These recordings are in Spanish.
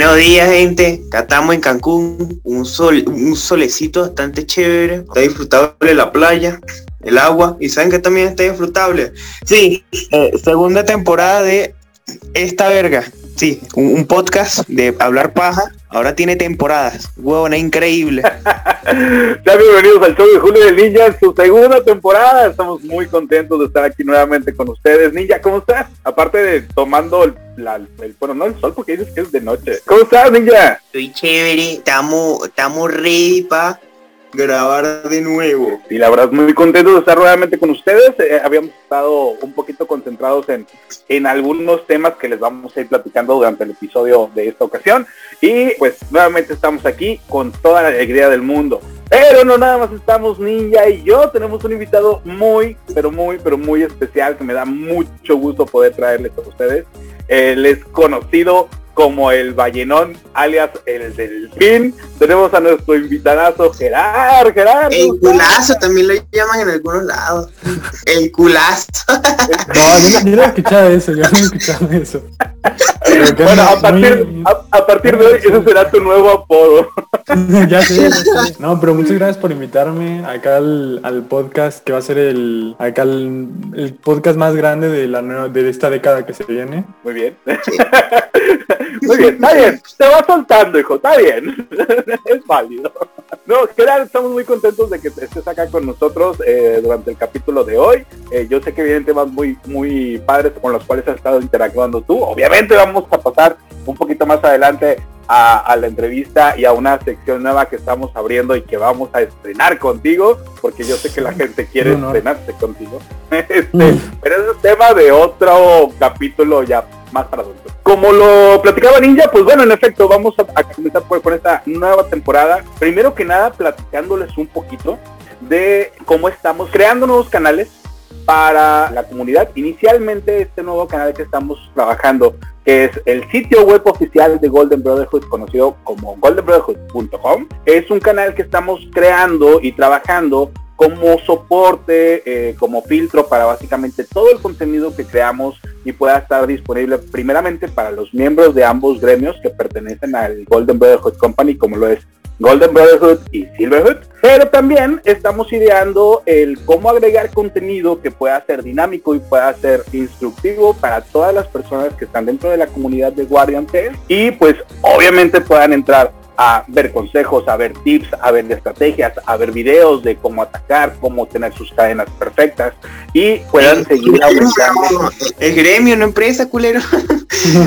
Buenos días, gente. Acá estamos en Cancún. Un sol, un solecito bastante chévere. Está disfrutable la playa, el agua. Y saben que también está disfrutable. Sí, eh, segunda temporada de esta verga. Sí, un, un podcast de hablar paja. Ahora tiene temporadas. Huevona, increíble. Sean bienvenidos al show de Julio del Ninja en su segunda temporada. Estamos muy contentos de estar aquí nuevamente con ustedes. Ninja, ¿cómo estás? Aparte de tomando el, la- el- bueno, no el sol porque dices que es de noche. ¿Cómo estás, Ninja? Estoy chévere. Estamos, estamos ready para grabar de nuevo. Y la verdad muy contentos de estar nuevamente con ustedes. Eh, habíamos estado un poquito concentrados en, en algunos temas que les vamos a ir platicando durante el episodio de esta ocasión. Y pues nuevamente estamos aquí con toda la alegría del mundo. Pero no nada más estamos Ninja y yo, tenemos un invitado muy, pero muy, pero muy especial que me da mucho gusto poder traerles a ustedes. Él es conocido como el Ballenón, alias el Delfín. Tenemos a nuestro invitadazo Gerard. Gerard. El culazo también lo llaman en algunos lados. El culazo. No, yo, no- yo no he escuchado eso, yo no he escuchado eso. Bueno, a partir, muy- a, a partir de hoy ese será tu nuevo apodo. ya sé, ya sé. No, pero muchas gracias por invitarme acá al, al podcast que va a ser el acá el, el podcast más grande de la nueva, de esta década que se viene. Muy bien. Muy bien, está bien. Te vas soltando, hijo. Está bien. es válido. No, Gerard, estamos muy contentos de que estés acá con nosotros eh, durante el capítulo de hoy. Eh, yo sé que vienen temas muy, muy padres con los cuales has estado interactuando tú. Obviamente vamos a pasar un poquito más adelante a, a la entrevista y a una sección nueva que estamos abriendo y que vamos a estrenar contigo, porque yo sé que la gente quiere Un honor. estrenarse contigo. Este, pero ese es tema de otro capítulo ya más para adultos. Como lo platicaba Ninja, pues bueno, en efecto, vamos a, a comenzar por, por esta nueva temporada. Primero que nada, platicándoles un poquito de cómo estamos creando nuevos canales para la comunidad. Inicialmente este nuevo canal que estamos trabajando, que es el sitio web oficial de Golden Brotherhood, conocido como goldenbrotherhood.com, es un canal que estamos creando y trabajando como soporte, eh, como filtro para básicamente todo el contenido que creamos y pueda estar disponible primeramente para los miembros de ambos gremios que pertenecen al Golden Brotherhood Company, como lo es Golden Brotherhood y Silverhood. Pero también estamos ideando el cómo agregar contenido que pueda ser dinámico y pueda ser instructivo para todas las personas que están dentro de la comunidad de Guardian Tales y pues obviamente puedan entrar a ver consejos, a ver tips, a ver estrategias, a ver videos de cómo atacar, cómo tener sus cadenas perfectas y puedan seguir aumentando. El gremio, no empresa, culero.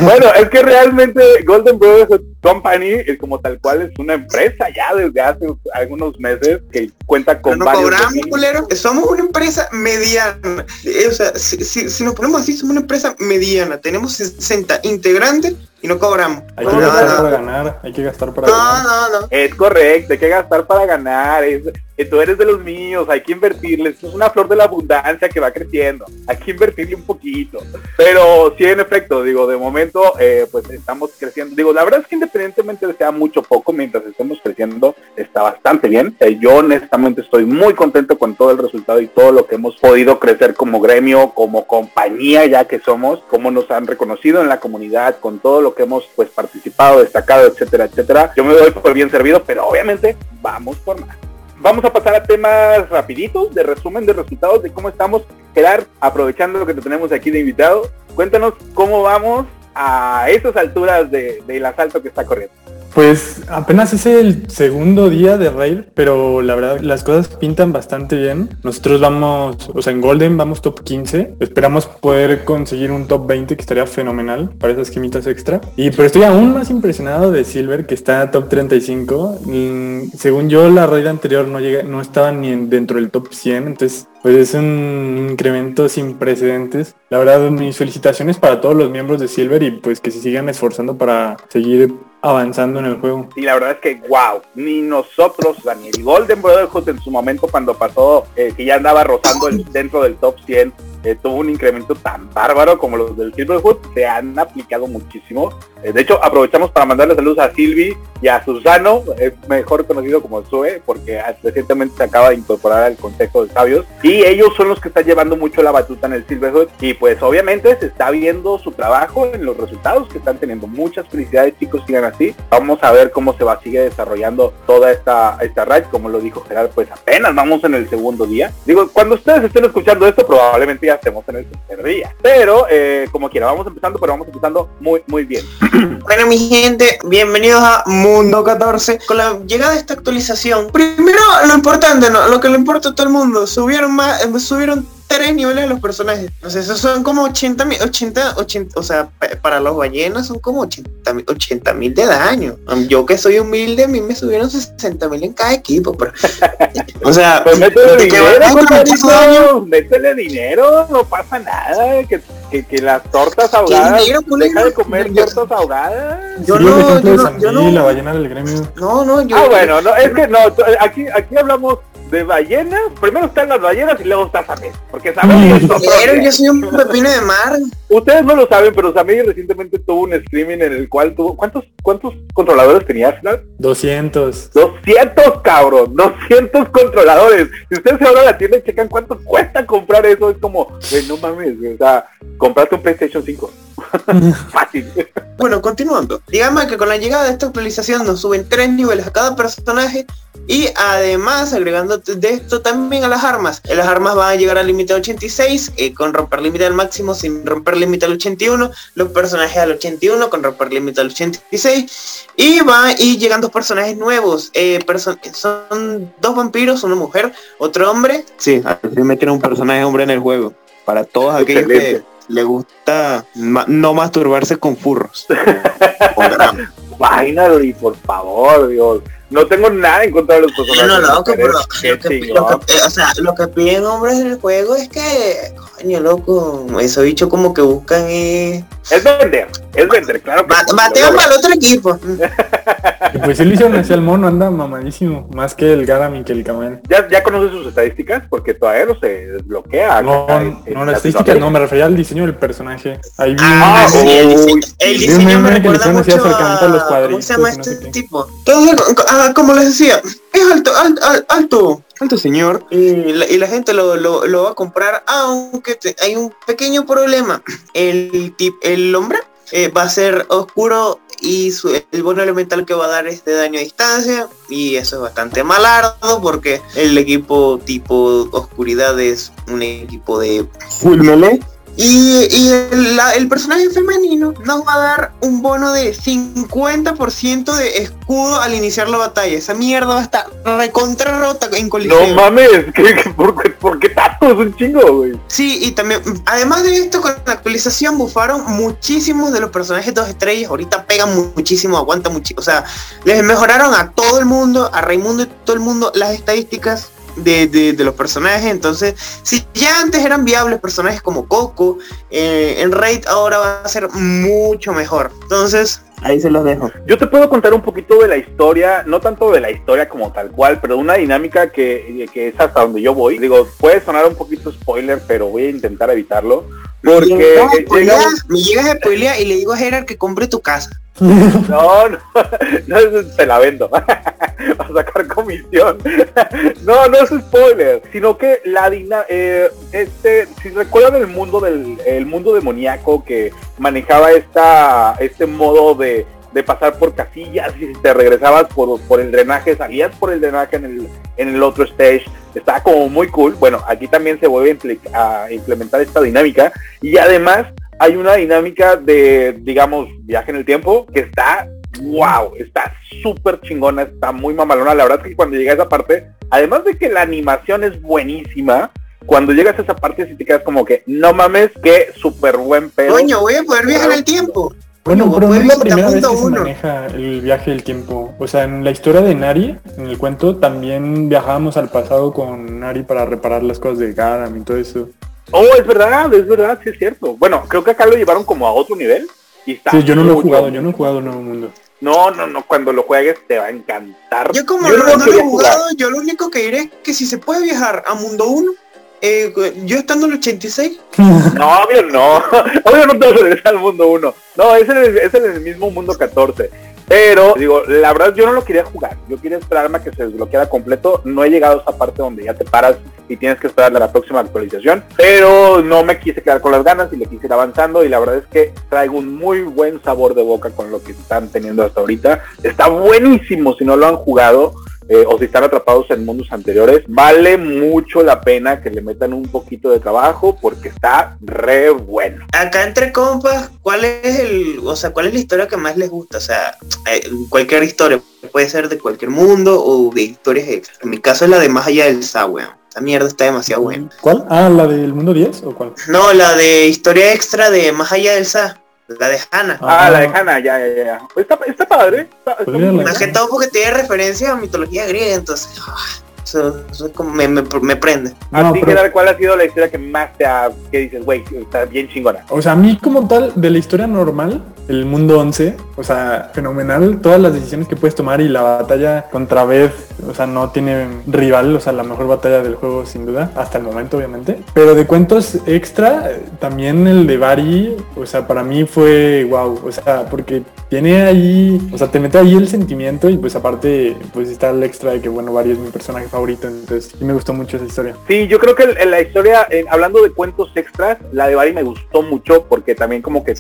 Bueno, es que realmente Golden Brotherhood Company es como tal cual es una empresa ya desde hace algunos meses que cuenta con no varios cobramos, culero. Somos una empresa mediana. Eh, o sea, si, si- si nos ponemos así, somos una empresa mediana. Tenemos 60 integrantes y no cobramos. Hay No, que no, gastar no. para ganar, hay que gastar para No, ganar. no, no. Es correcto, hay que gastar para ganar, es, que tú eres de los míos, hay que invertirle, esto es una flor de la abundancia que va creciendo, hay que invertirle un poquito. Pero sí, en efecto, digo, de momento, eh, pues estamos creciendo. Digo, la verdad es que independientemente de sea mucho o poco, mientras estemos creciendo, está bastante bien. Eh, yo honestamente estoy muy contento con todo el resultado y todo lo que hemos podido crecer como gremio, como compañía ya que somos, cómo nos han reconocido en la comunidad, con todo lo que hemos pues participado, destacado, etcétera, etcétera. Yo me doy por bien servido, pero obviamente vamos por más. Vamos a pasar a temas rapiditos de resumen de resultados de cómo estamos. Gerard, aprovechando lo que te tenemos aquí de invitado, cuéntanos cómo vamos a esas alturas de- del asalto que está corriendo. Pues apenas es el segundo día de Rail, pero la verdad las cosas pintan bastante bien. Nosotros vamos, o sea, en Golden vamos top 15. Esperamos poder conseguir un top 20 que estaría fenomenal para esas quimitas extra. Y pero estoy aún más impresionado de Silver que está top 35. Mm, según yo la raid anterior no llega, no estaba ni en- dentro del top 100, entonces pues es un incremento sin precedentes. La verdad, mis felicitaciones para todos los miembros de Silver y pues que se sigan esforzando para seguir avanzando en el juego. Y la verdad es que, wow, ni nosotros, Daniel, y Golden Brotherhood en su momento cuando pasó, eh, que ya andaba rozando el, dentro del top 100, eh, tuvo un incremento tan bárbaro como los del Silverwood, se han aplicado muchísimo. Eh, de hecho, aprovechamos para mandarle saludos a Silvi y a Susano, es mejor conocido como Sue, porque recientemente se acaba de incorporar al Consejo de Sabios, y ellos son los que están llevando mucho la batuta en el Silverwood, y pues obviamente se está viendo su trabajo en los resultados que están teniendo. Muchas felicidades chicos, sigan así. Vamos a ver cómo se va seguir desarrollando toda esta, esta raid, como lo dijo Gerard, pues apenas vamos en el segundo día. Digo, cuando ustedes estén escuchando esto, probablemente ya estemos en el tercer día. Pero, eh, como quiera, vamos empezando, pero vamos empezando muy, muy bien. Bueno, mi gente, bienvenidos a Mundo 14. Con la llegada de esta actualización, primero lo importante, ¿no? lo que le importa a todo el mundo, subieron más, eh, subieron tres niveles de los personajes. O sea, esos son como 80 mil, 80, 80, o sea, pa- para los ballenas son como 80 mil 80 mil de daño. Yo que soy humilde, a mí me subieron 60 mil en cada equipo, pero... o sea, Pues métele que dinero, van a aumentar su daño, compadrito, métele dinero, no pasa nada, que, que, que las tortas ahogadas, deja de comer Yo- tortas ahogadas. yo Sí, no, yo no, yo no, la ballena del gremio. no, no, yo... Ah, bueno, no, es que no, aquí, aquí hablamos de ballenas, primero están las ballenas y luego está Samir, porque Samir es Pero yo soy un pepino de mar. Ustedes no lo saben, pero Samir recientemente tuvo un streaming en el cual tuvo, ¿cuántos, cuántos controladores tenía al final? 200. 200 cabrón, 200 controladores. Si ustedes se van a la tienda y checan cuánto cuesta comprar eso, es como, güey, no mames, o sea, compraste un PlayStation 5. Fácil. Bueno, continuando. Digamos que con la llegada de esta actualización nos suben tres niveles a cada personaje y además agregando de esto también a las armas. Eh, Las armas van a llegar al límite 86 eh, con romper límite al máximo sin romper límite al 81. Los personajes al 81 con romper límite al 86. Y van a ir llegando personajes nuevos. eh, perso- son dos vampiros, una mujer, otro hombre. Sí, al fin metieron un personaje hombre en el juego. Para todos aquellos que. Le gusta ma- no masturbarse con furros. Finally, por favor, Dios. No tengo nada en contra de los personajes. No, loco, mujeres, pero lo que, lo que- eh, o sea, lo que piden hombres en el juego es que, coño, loco, esos bichos como que buscan eh, Es vender, es vender, claro. lo para el otro equipo. Y pues sí le hicieron así al mono, anda mamadísimo. Más que el Garam y que el Kamen. ¿Ya, ya conoces sus estadísticas? Porque todavía no se desbloquea. No, acá en- en no, la estadística Latinoamérica. no, me refería al diseño del personaje. Ahí vi Ah, un- sí, el diseño, el diseño me- recuerda mucho acercamiento a ¿cómo se cuadritos llama no este tipo? Entonces, ah, como les decía, es alto, alto, al- alto, alto señor, y la, gente lo, va a comprar, aunque hay un pequeño problema. El, tip, el hombre eh, va a ser oscuro y su, el bono elemental que va a dar es de daño a distancia y eso es bastante malardo porque el equipo tipo oscuridad es un equipo de full y, y el, la- el personaje femenino nos va a dar un bono de 50% de escudo al iniciar la batalla. Esa mierda va a estar recontra rota en No coliseo. mames, ¿qué, qué- por, qué, por qué tanto? Es un chingo, güey. Sí, y también, además de esto, con la actualización bufaron muchísimos de los personajes dos estrellas. Ahorita pegan mu- muchísimo, aguantan muchísimo. O sea, les mejoraron a todo el mundo, a Raimundo y todo el mundo, las estadísticas de, de- de los personajes. Entonces, si ya antes eran viables personajes como Coco, eh, en Raid ahora va a ser mucho mejor. Entonces, ahí se los dejo. Yo te puedo contar un poquito de la historia, no tanto de la historia como tal cual, pero de una dinámica que, que es hasta donde yo voy. Digo, puede sonar un poquito spoiler, pero voy a intentar evitarlo. Porque Me me llegas a spoilear y le digo a Gerard que compre tu casa. No, no, no te la vendo. a comisión. no, no es spoiler, sino que la dina eh, este, si recuerdan el mundo del el mundo demoníaco que manejaba esta este modo de, de pasar por casillas y si te regresabas por, por el drenaje, salías por el drenaje en el, en el otro stage, estaba como muy cool. Bueno, aquí también se vuelve a implementar esta dinámica y además hay una dinámica de, digamos, viaje en el tiempo que está, wow, está súper chingona, está muy mamalona. La verdad es que cuando llega a esa parte, además de que la animación es buenísima, cuando llegas a esa parte sí te quedas como que, no mames, qué súper buen pedo. Coño, voy a poder viajar en el tiempo. Bueno, pero no es la primera vez que se uno. maneja el viaje del tiempo. O sea, en la historia de Nari, en el cuento, también viajábamos al pasado con Nari para reparar las cosas de Garam y todo eso. Oh, es verdad, es verdad, sí es cierto. Bueno, creo que acá lo llevaron como a otro nivel. Y está Sí, yo no lo he jugado, yo no he jugado Nuevo Mundo. No, no, no, cuando lo juegues te va a encantar. Yo como Yo no, no lo no lo he quería jugar. jugado, yo lo único que diré es que si se puede viajar a mundo 1, eh, yo estando en el 86. No, obvio no. Obvio no te vas a regresar al mundo 1. No, es en, el, es en el mismo mundo 14. Pero, digo, la verdad yo no lo quería jugar. Yo quería esperarme a que se desbloqueara completo. No he llegado a esa parte donde ya te paras y tienes que esperar a la próxima actualización. Pero no me quise quedar con las ganas y le quise ir avanzando. Y la verdad es que traigo un muy buen sabor de boca con lo que están teniendo hasta ahorita. Está buenísimo si no lo han jugado. Eh, o si están atrapados en mundos anteriores, vale mucho la pena que le metan un poquito de trabajo porque está re bueno. Acá entre compas, ¿cuál es el, o sea, cuál es la historia que más les gusta? O sea, eh, cualquier historia, puede ser de cualquier mundo o de historias extra. En mi caso es la de Más allá del Sa, weón. Esta mierda está demasiado buena. ¿Cuál? Ah, la del mundo 10 o cuál? No, la de historia extra de Más allá del Sa. La de Hannah. Ah, la de Hannah, ya, ya, ya. Está, está padre. Está, está Pues muy. Más que todo porque tiene referencia a mitología griega, entonces ah, eso, eso como me, me, me prende. A No, ti, pero- ¿cuál ha sido la historia que más te ha... que dices, güey, está bien chingona? O sea, a mí como tal, de la historia normal, el mundo 11, o sea, fenomenal, todas las decisiones que puedes tomar y la batalla contra Beth, o sea, no tiene rival, o sea, la mejor batalla del juego sin duda, hasta el momento obviamente. Pero de cuentos extra, eh, también el de Bari, o sea, para mí fue wow, o sea, porque tiene ahí, o sea, te mete ahí el sentimiento y pues aparte, pues está el extra de que, bueno, Bari es mi personaje favorito, entonces sí me gustó mucho esa historia. Sí, yo creo que en la historia, en- hablando de cuentos extras, la de Bari me gustó mucho porque también como que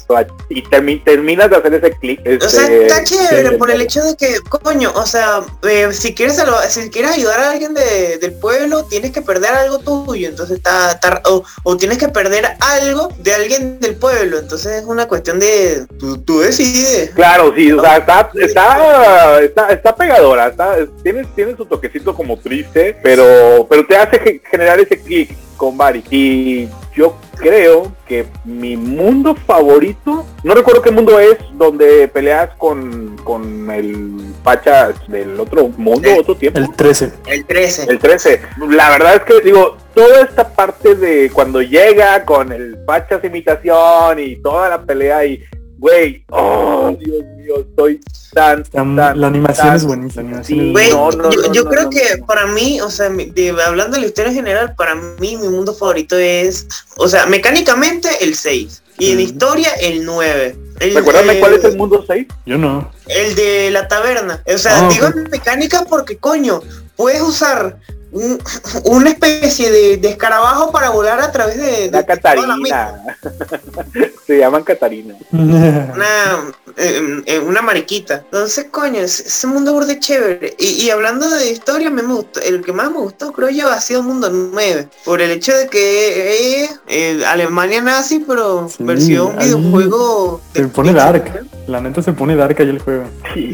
y termi- terminas de hacer ese clic. O sea, este, está chévere sí, por el hecho de que, coño, o sea, eh, si quieres si quieres ayudar a alguien de- del pueblo, tienes que perder algo tuyo, entonces está, está- o, o tienes que perder algo de alguien del pueblo, entonces es una cuestión de tú, tú decides. Claro, sí, o sea, está, está, está, está pegadora, está, tiene, tiene su toquecito como triste, pero, pero te hace ge- generar ese clic con Bari. Y yo creo que mi mundo favorito, no recuerdo qué mundo es, donde peleas con, con el Pacha del otro mundo, El- otro tiempo. El 13. El 13. El 13. La verdad es que digo, toda esta parte de cuando llega con el Pachas imitación y toda la pelea y güey, oh Dios mío, estoy tan, La, tan la animación tan- es buenísima. la animación Sí, es Güey, no, no, yo, no, yo no, creo no, que no. para mí, o sea, de- hablando de la historia en general, para mí mi mundo favorito es, o sea, mecánicamente el 6 y en historia el 9. El, Recuérdame cuál es el mundo 6. Yo no. El de la taberna. O sea, Ah, digo ok. en mecánica porque, coño, puedes usar un- una especie de, de escarabajo para volar a través de... La. Catarina. Se llaman Catarina. Una, eh, eh, una mariquita. Entonces, coño, ese, ese mundo burde chévere. Y, y hablando de historia, me gustó, el que más me gustó, creo yo, ha sido Mundo 9. Por el hecho de que es eh, Alemania nazi, pero Sí, versión ahí videojuego. de Se pone dark. La neta se pone dark ahí el juego.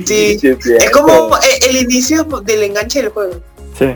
Sí, es como eh, el inicio del enganche del juego. Sí.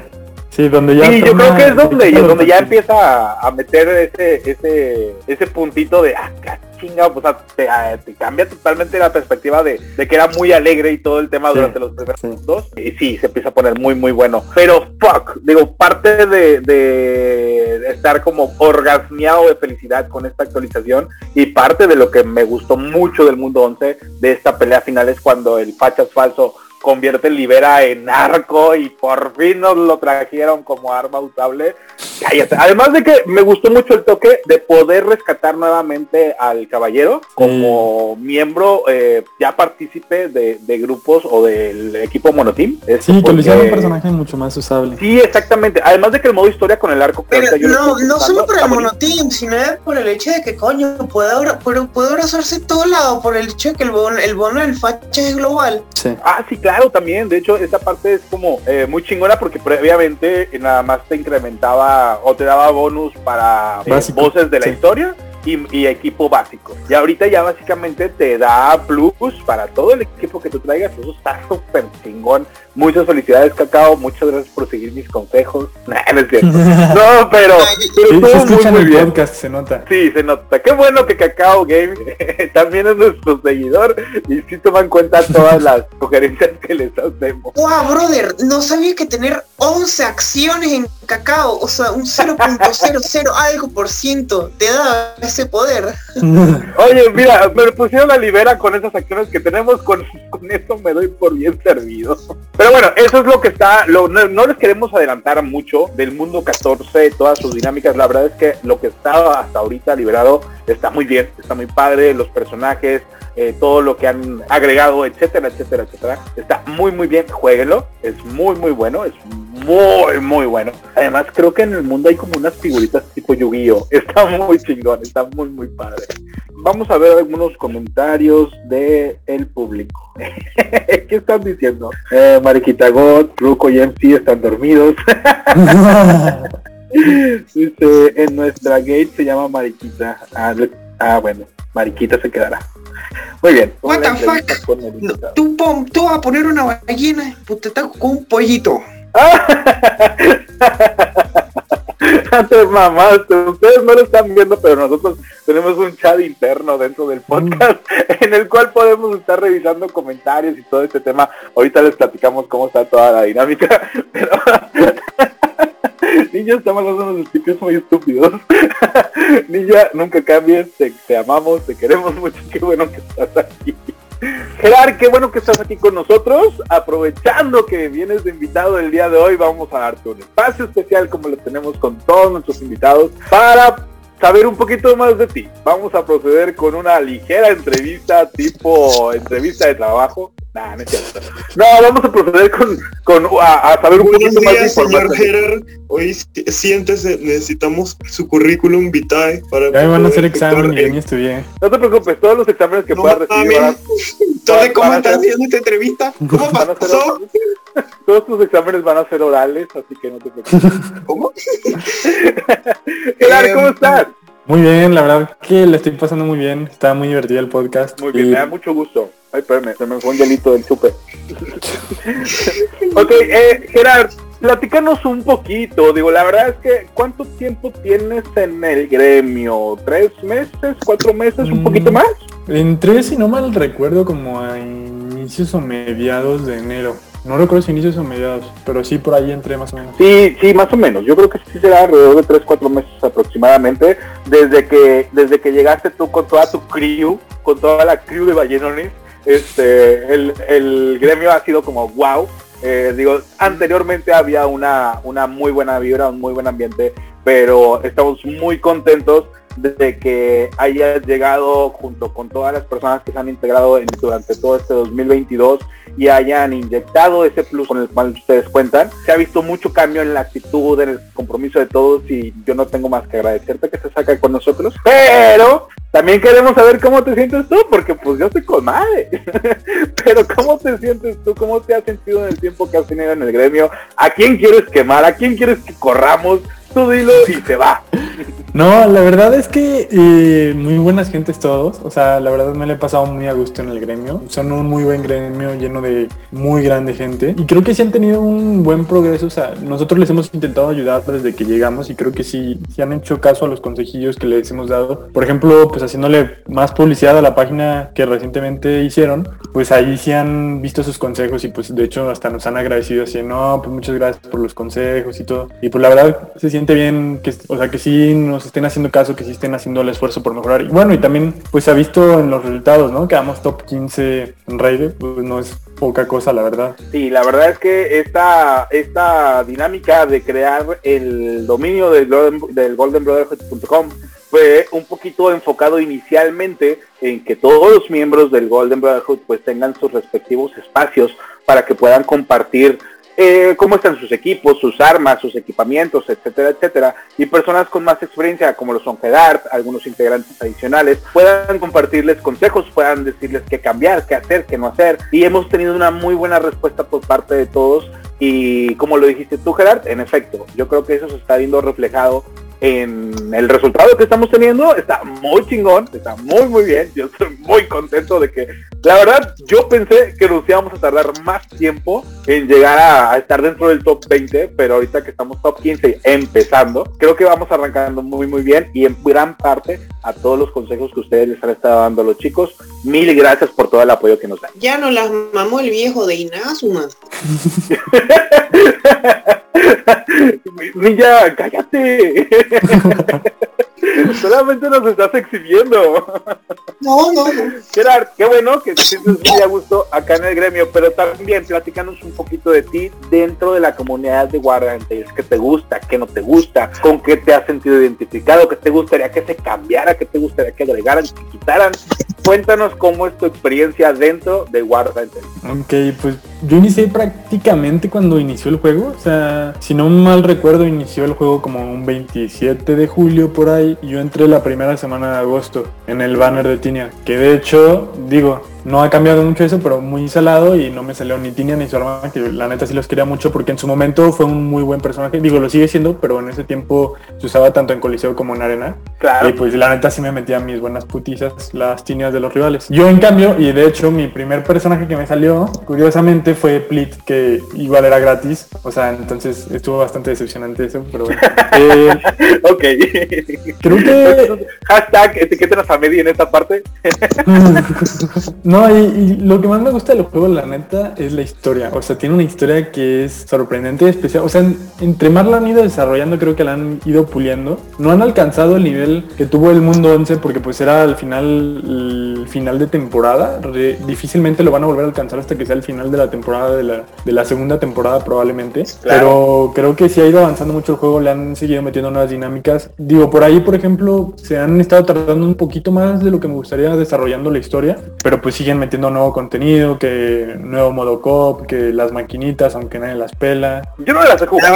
Sí, donde ya. Sí, yo creo que es donde, donde ya empieza a, meter ese, ese, ese puntito de, ah, chinga, o sea, te, ah, te cambia totalmente la perspectiva de, de que era muy alegre y todo el tema Sí, durante los primeros sí. dos. Y sí, se empieza a poner muy, muy bueno. Pero, fuck, digo, parte de, de estar como orgasmeado de felicidad con esta actualización y parte de lo que me gustó mucho del mundo 11 de esta pelea final es cuando el Pachas falso convierte Libera en arco y por fin nos lo trajeron como arma usable. Cállate. Además de que me gustó mucho el toque de poder rescatar nuevamente al caballero como miembro eh, ya partícipe de, de grupos o del equipo monoteam. Esto Sí, que lo hicieron un porque- personaje mucho más usable. Sí, exactamente. Además de que el modo historia con el arco que Pero no, no solo por el monoteam, sino por el hecho de que coño, puede, abra- puede, puede abrazarse todo lado, por el hecho de que el bono, el bono del facha es global. Sí. Ah, sí, claro, también. De hecho, esta parte es como eh, muy chingona porque previamente nada más te incrementaba o te daba bonus para eh, voces de la sí. historia y, y equipo básico. Y ahorita ya básicamente te da plus para todo el equipo que tú traigas. Eso está súper chingón. Muchas felicidades, Cacao. Muchas gracias por seguir mis consejos. Nah, no es cierto. No, pero, pero Sí, muy, muy el bien. podcast, se nota. Sí, se nota. Qué bueno que Cacao Game también es nuestro seguidor y sí toma en cuenta todas las sugerencias que les hacemos. Wow, brother, no sabía que tener 11 acciones en cacao, o sea, un 0.00 algo por ciento te da ese poder. Oye, mira, me pusieron la libera con esas acciones que tenemos, con, con esto me doy por bien servido. Pero bueno, eso es lo que está, no, no, les queremos adelantar mucho del mundo 14, todas sus dinámicas, la verdad es que lo que está hasta ahorita liberado está muy bien, está muy padre, los personajes, eh, todo lo que han agregado, etcétera, etcétera, etcétera. Está muy, muy bien, jueguenlo, es muy, muy bueno, es muy, muy bueno. Además, creo que en el mundo hay como unas figuritas tipo Yu-Gi-Oh! Está muy chingón, está muy, muy padre. Vamos a ver algunos comentarios de el público. ¿Qué están diciendo? Eh, Mariquita God, Ruco y MC están dormidos. Dice, en nuestra gate se llama Mariquita. Ah, ah bueno, Mariquita se quedará. Muy bien. What the fuck? tú, tú, vas a poner una gallina, pues te estás con un pollito. Antes mamás, ustedes no lo están viendo, pero nosotros tenemos un chat interno dentro del podcast mm. en el cual podemos estar revisando comentarios y todo este tema. Ahorita les platicamos cómo está toda la dinámica, pero Niña, estamos haciendo unos stickers muy estúpidos. Niña, nunca cambies, te, amamos, te queremos mucho, qué bueno que estás aquí. Gerard, qué bueno que estás aquí con nosotros. Aprovechando que vienes de invitado el día de hoy, vamos a darte un espacio especial como lo tenemos con todos nuestros invitados para saber un poquito más de ti. Vamos a proceder con una ligera entrevista tipo entrevista de trabajo. Nah, no, no, vamos a proceder con, con a, saber un poquito más de información. Señor Gerard, hoy siéntese, necesitamos su currículum vitae para Ya me van a hacer examen y ni estudié. No te preocupes, todos los exámenes que puedas recibir. Entonces, ¿cómo estás haciendo esta entrevista? ¿Cómo pasó? Todos tus exámenes van a ser orales, así que no te preocupes. ¿Cómo? Gerard, ¿cómo estás? Muy bien, la verdad que le estoy pasando muy bien. Está muy divertido el podcast. Muy bien, me da mucho gusto. Ay, espérame, se me fue un delito del chupe. ok, eh, Gerard, platícanos un poquito. Digo, la verdad es que, ¿cuánto tiempo tienes en el gremio? ¿Tres meses? ¿Cuatro meses? ¿Un poquito mm, más? En tres, si no mal recuerdo, como a inicios o mediados de enero. No recuerdo si inicios o mediados, pero sí por ahí entré más o menos. Sí, sí, más o menos. Yo creo que sí será alrededor de 3, 4 meses aproximadamente, desde que desde que llegaste tú con toda tu crew, con toda la crew de Ballenones, este, el, el gremio ha sido como wow. Eh, digo, anteriormente había una, una muy buena vibra, un muy buen ambiente, pero estamos muy contentos de que hayas llegado junto con todas las personas que se han integrado durante todo este 2022 y hayan inyectado ese plus con el cual ustedes cuentan. Se ha visto mucho cambio en la actitud, en el compromiso de todos y yo no tengo más que agradecerte que se saca con nosotros. Pero también queremos saber cómo te sientes tú, porque pues yo estoy con madre. Pero cómo te sientes tú, cómo te has sentido en el tiempo que has tenido en el gremio, a quién quieres quemar, a quién quieres que corramos, tú dilo y se va. No, la verdad es que eh, muy buenas gentes todos. O sea, la verdad me lo he pasado muy a gusto en el gremio. Son un muy buen gremio lleno de muy grande gente. Y creo que sí han tenido un buen progreso. O sea, nosotros les hemos intentado ayudar desde que llegamos y creo que sí, sí han hecho caso a los consejillos que les hemos dado. Por ejemplo, pues haciéndole más publicidad a la página que recientemente hicieron, pues ahí sí han visto sus consejos y pues de hecho hasta nos han agradecido así, no, pues muchas gracias por los consejos y todo. Y pues la verdad se siente bien que, o sea, que sí nos estén haciendo caso, que sí estén haciendo el esfuerzo por mejorar. Y bueno, y también pues se ha visto en los resultados, ¿no? Quedamos top 15 en Raider, pues no es poca cosa, la verdad. Sí, la verdad es que esta, esta dinámica de crear el dominio del, del goldenbrotherhood.com fue un poquito enfocado inicialmente en que todos los miembros del Golden Brotherhood pues tengan sus respectivos espacios para que puedan compartir eh, cómo están sus equipos, sus armas, sus equipamientos, etcétera, etcétera. Y personas con más experiencia, como lo son Gedart, algunos integrantes adicionales, puedan compartirles consejos, puedan decirles qué cambiar, qué hacer, qué no hacer. Y hemos tenido una muy buena respuesta por parte de todos. Y como lo dijiste tú, Gerard, en efecto, yo creo que eso se está viendo reflejado en el resultado que estamos teniendo está muy chingón, está muy muy bien. Yo estoy muy contento de que, la verdad, yo pensé que nos íbamos a tardar más tiempo en llegar a, estar dentro del top 20, pero ahorita que estamos top 15 empezando, creo que vamos arrancando muy muy bien y en gran parte a todos los consejos que ustedes les han estado dando a los chicos. Mil gracias por todo el apoyo que nos dan. Ya no las mamó el viejo de Inazuma. Niña, cállate. Solamente nos estás exhibiendo. No, no, no. Gerard, qué bueno que te sientes muy a gusto acá en el gremio, pero también platícanos un poquito de ti dentro de la comunidad de Guardians. ¿Qué te gusta? ¿Qué no te gusta? ¿Con qué te has sentido identificado? ¿Qué te gustaría que se cambiara? ¿Qué te gustaría que agregaran? ¿Que quitaran? Cuéntanos cómo es tu experiencia dentro de Warframe. Ok, pues yo inicié prácticamente cuando inició el juego. O sea, si no mal recuerdo, inició el juego como un 27 de julio por ahí. Y yo entré la primera semana de agosto en el banner de Tinia. Que de hecho, digo, no ha cambiado mucho eso, pero muy salado y no me salió ni Tinia ni su hermana, que la neta sí los quería mucho porque en su momento fue un muy buen personaje. Digo, lo sigue siendo, pero en ese tiempo se usaba tanto en Coliseo como en Arena. Claro. Y pues la neta sí me metía mis buenas putizas, las Tinias de los rivales. Yo en cambio, y de hecho mi primer personaje que me salió, curiosamente, fue Plit, que igual era gratis. O sea, entonces estuvo bastante decepcionante eso, pero bueno. Eh, ok. creo que... Hashtag etiqueten a Famedi en esta parte. No, y, y lo que más me gusta del juego, la neta, es la historia. O sea, tiene una historia que es sorprendente y especial. O sea, en- entre más la han ido desarrollando, creo que la han ido puliendo. No han alcanzado el nivel que tuvo el mundo 11 porque pues era al final, el final de temporada. Re- difícilmente lo van a volver a alcanzar hasta que sea el final de la temporada, de la, de la segunda temporada probablemente. Claro. Pero creo que sí ha ido avanzando mucho el juego, le han seguido metiendo nuevas dinámicas. Digo, por ahí, por ejemplo, se han estado tardando un poquito más de lo que me gustaría desarrollando la historia, pero pues siguen metiendo nuevo contenido, que nuevo modo cop, que las maquinitas, aunque nadie las pela. Yo no las he jugado.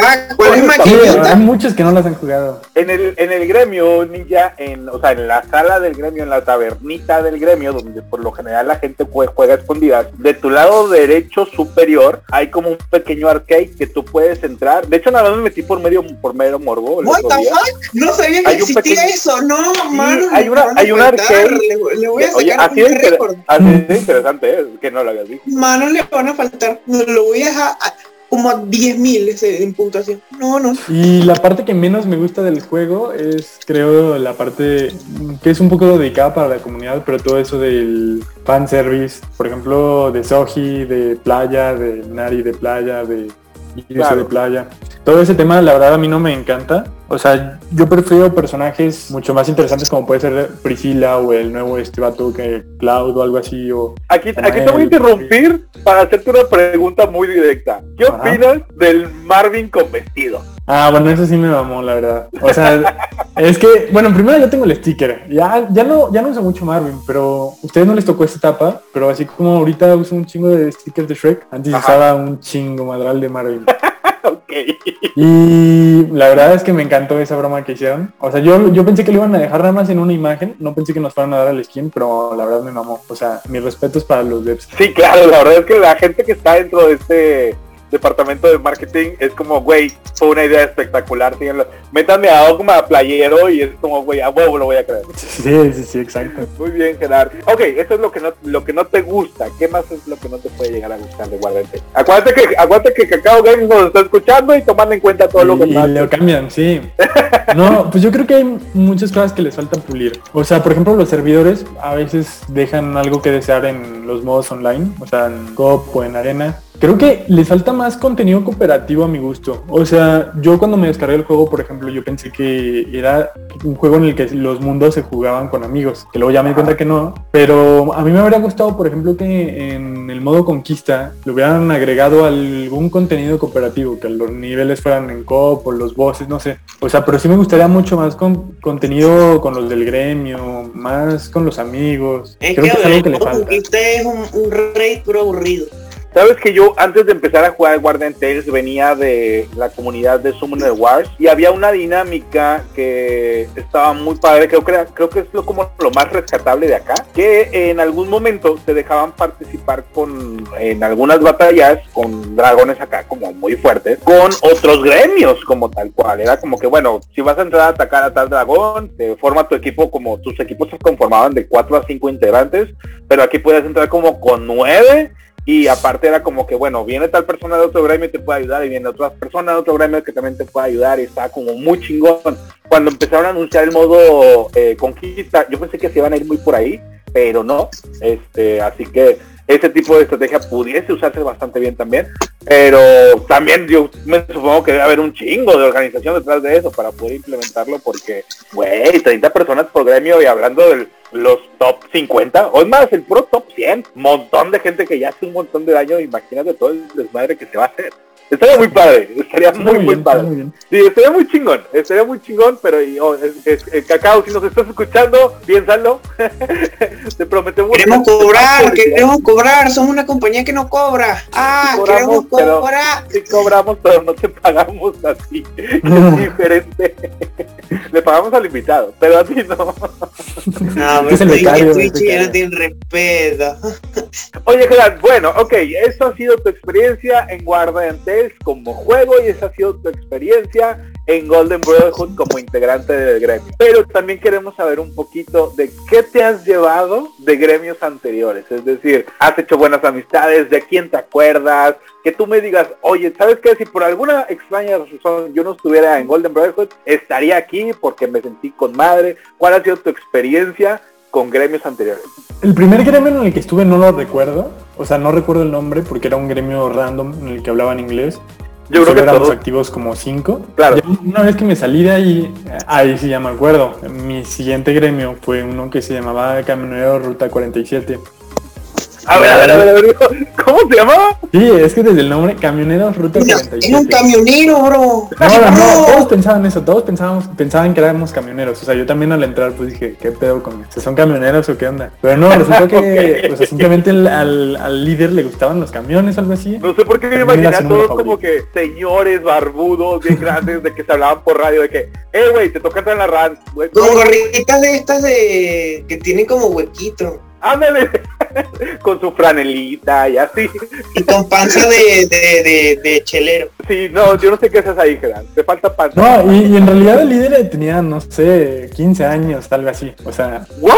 hay muchos que no las han jugado. En el, en el gremio ninja, en, o sea, en la sala del gremio, en la tabernita del gremio, donde por lo general la gente jue- juega a escondidas, de tu lado derecho superior hay como un pequeño arcade que tú puedes entrar. De hecho, nada más me metí por medio por medio morbo. el What otro the día. fuck? No sabía que Hay un existía pequeño- eso, no, mano. hay una- hay un faltar, arcade. Le, le voy a Oye, sacar así un de, inter- récord. así de interesante, ¿eh? que no lo habías visto. Mano, le van a faltar. Lo voy a dejar a- como a 10.000 ese en puntuación. No, no. Y la parte que menos me gusta del juego es, creo, la parte que es un poco dedicada para la comunidad, pero todo eso del fanservice, por ejemplo, de Soji, de playa, de Nari de playa, de Claro. de playa. Todo ese tema, la verdad, a mí no me encanta. O sea, yo prefiero personajes mucho más interesantes como puede ser Priscila o el nuevo este vato que Cloud o algo así. O... Aquí, aquí te voy a interrumpir para hacerte una pregunta muy directa. ¿Qué Ajá. opinas del Marvin con vestido? Ah, bueno, eso sí me mamó, la verdad. O sea, es que, bueno, primero yo tengo el sticker. Ya, ya no, ya no uso mucho Marvin, pero ustedes no les tocó esta etapa, pero así como ahorita uso un chingo de stickers de Shrek, antes Ajá. usaba un chingo madral de Marvin. ok. Y la verdad es que me encantó esa broma que hicieron. O sea, yo, yo pensé que lo iban a dejar nada más en una imagen, no pensé que nos fueran a dar el skin, pero la verdad me mamó. O sea, mis respetos para los devs. Sí, claro, la verdad es que la gente que está dentro de este departamento de marketing es como, güey, fue una idea espectacular. síganlo. Métanme a Ogma Playero y es como, güey, a huevo lo voy a creer. Sí, sí, sí, exacto. Muy bien, Gerard. Ok, eso es lo que no lo que no te gusta. ¿Qué más es lo que no te puede llegar a gustar de Guardante? Acuérdate que acuérdate que Cacao Games nos está escuchando y tomando en cuenta todo lo que y, y pasa. lo cambian, sí. No, pues yo creo que hay muchas cosas que les falta pulir. O sea, por ejemplo, los servidores a veces dejan algo que desear en los modos online, o sea, en COP o en arena. Creo que les falta más contenido cooperativo a mi gusto. O sea, yo cuando me descargué el juego, por ejemplo, yo pensé que era un juego en el que los mundos se jugaban con amigos, que luego ya me di cuenta que no. Pero a mí me habría gustado, por ejemplo, que en el modo conquista le hubieran agregado algún contenido cooperativo, que los niveles fueran en coop o los bosses, no sé. O sea, pero sí me gustaría mucho más con contenido con los del gremio, más con los amigos. Es Creo que, que, es algo que le falta. conquista es un, un rey puro aburrido. Sabes que yo antes de empezar a jugar Guardian Tales venía de la comunidad de Summoner Wars y había una dinámica que estaba muy padre, creo que creo que es lo como lo más rescatable de acá, que en algún momento te dejaban participar con en algunas batallas con dragones acá como muy fuertes, con otros gremios como tal cual, era como que bueno, si vas a entrar a atacar a tal dragón, te forma tu equipo como tus equipos se conformaban de 4 a 5 integrantes, pero aquí puedes entrar como con 9 y aparte era como que, bueno, viene tal persona de otro gremio y te puede ayudar y viene otra persona de otro gremio que también te puede ayudar y está como muy chingón. Cuando empezaron a anunciar el modo eh, conquista, yo pensé que se iban a ir muy por ahí, pero no. Este, así que ese tipo de estrategia pudiese usarse bastante bien también. Pero también yo me supongo que debe haber un chingo de organización detrás de eso para poder implementarlo porque, güey, 30 personas por gremio y hablando de los top 50, o es más, el puro top 100, montón de gente que ya hace un montón de daño, imagínate todo el desmadre que se va a hacer. Estaría muy padre, estaría muy, muy, padre. Sí, estaría muy chingón, estaría muy chingón, pero oh, es, Cacao, si nos estás escuchando, piénsalo. Te prometemos. Queremos cobrar, queremos cobrar, somos una compañía que no cobra. Ah, queremos cobrar. Sí cobramos, pero no te pagamos así. es diferente. Le pagamos al invitado, pero a ti no. No, me estoy Twitch ya no tiene respeto. Oye, Gerard, bueno, ok, eso ha sido tu experiencia en Guardian como juego y esa ha sido tu experiencia en Golden Brotherhood como integrante del gremio. Pero también queremos saber un poquito de qué te has llevado de gremios anteriores. Es decir, has hecho buenas amistades, de quién te acuerdas, que tú me digas, oye, ¿sabes qué? Si por alguna extraña razón yo no estuviera en Golden Brotherhood, estaría aquí porque me sentí con madre. ¿Cuál ha sido tu experiencia con gremios anteriores? El primer gremio en el que estuve no lo recuerdo, o sea, no recuerdo el nombre porque era un gremio random en el que hablaban inglés. Yo creo que éramos activos como cinco. Claro. una vez que me salí de ahí, ahí sí ya me acuerdo. Mi siguiente gremio fue uno que se llamaba Camionero Ruta 47. A ver, a ver, a ver, a ver, ¿cómo se llamaba? Sí, es que desde el nombre Camionero Ruta 47. Es un camionero, bro. No, no, todos pensaban eso, todos pensábamos, pensaban que éramos camioneros. O sea, yo también al entrar pues dije, ¿qué pedo con eso? ¿Son camioneros o qué onda? Pero no, resultó que o sea, simplemente al, al, líder le gustaban los camiones o algo así. No sé por qué me imaginé a todos como que señores barbudos, bien grandes, de que se hablaban por radio, de que, eh, güey, te toca entrar en la RAN. Con gorritas de estas de que tienen como huequito. Ándale, con su franelita y así. Y con panza de, de, de, chelero. Sí, no, yo no sé qué haces ahí, Gerard. Te falta panza. No, y, en realidad el líder tenía, no sé, 15 años, algo así. O sea. ¿What?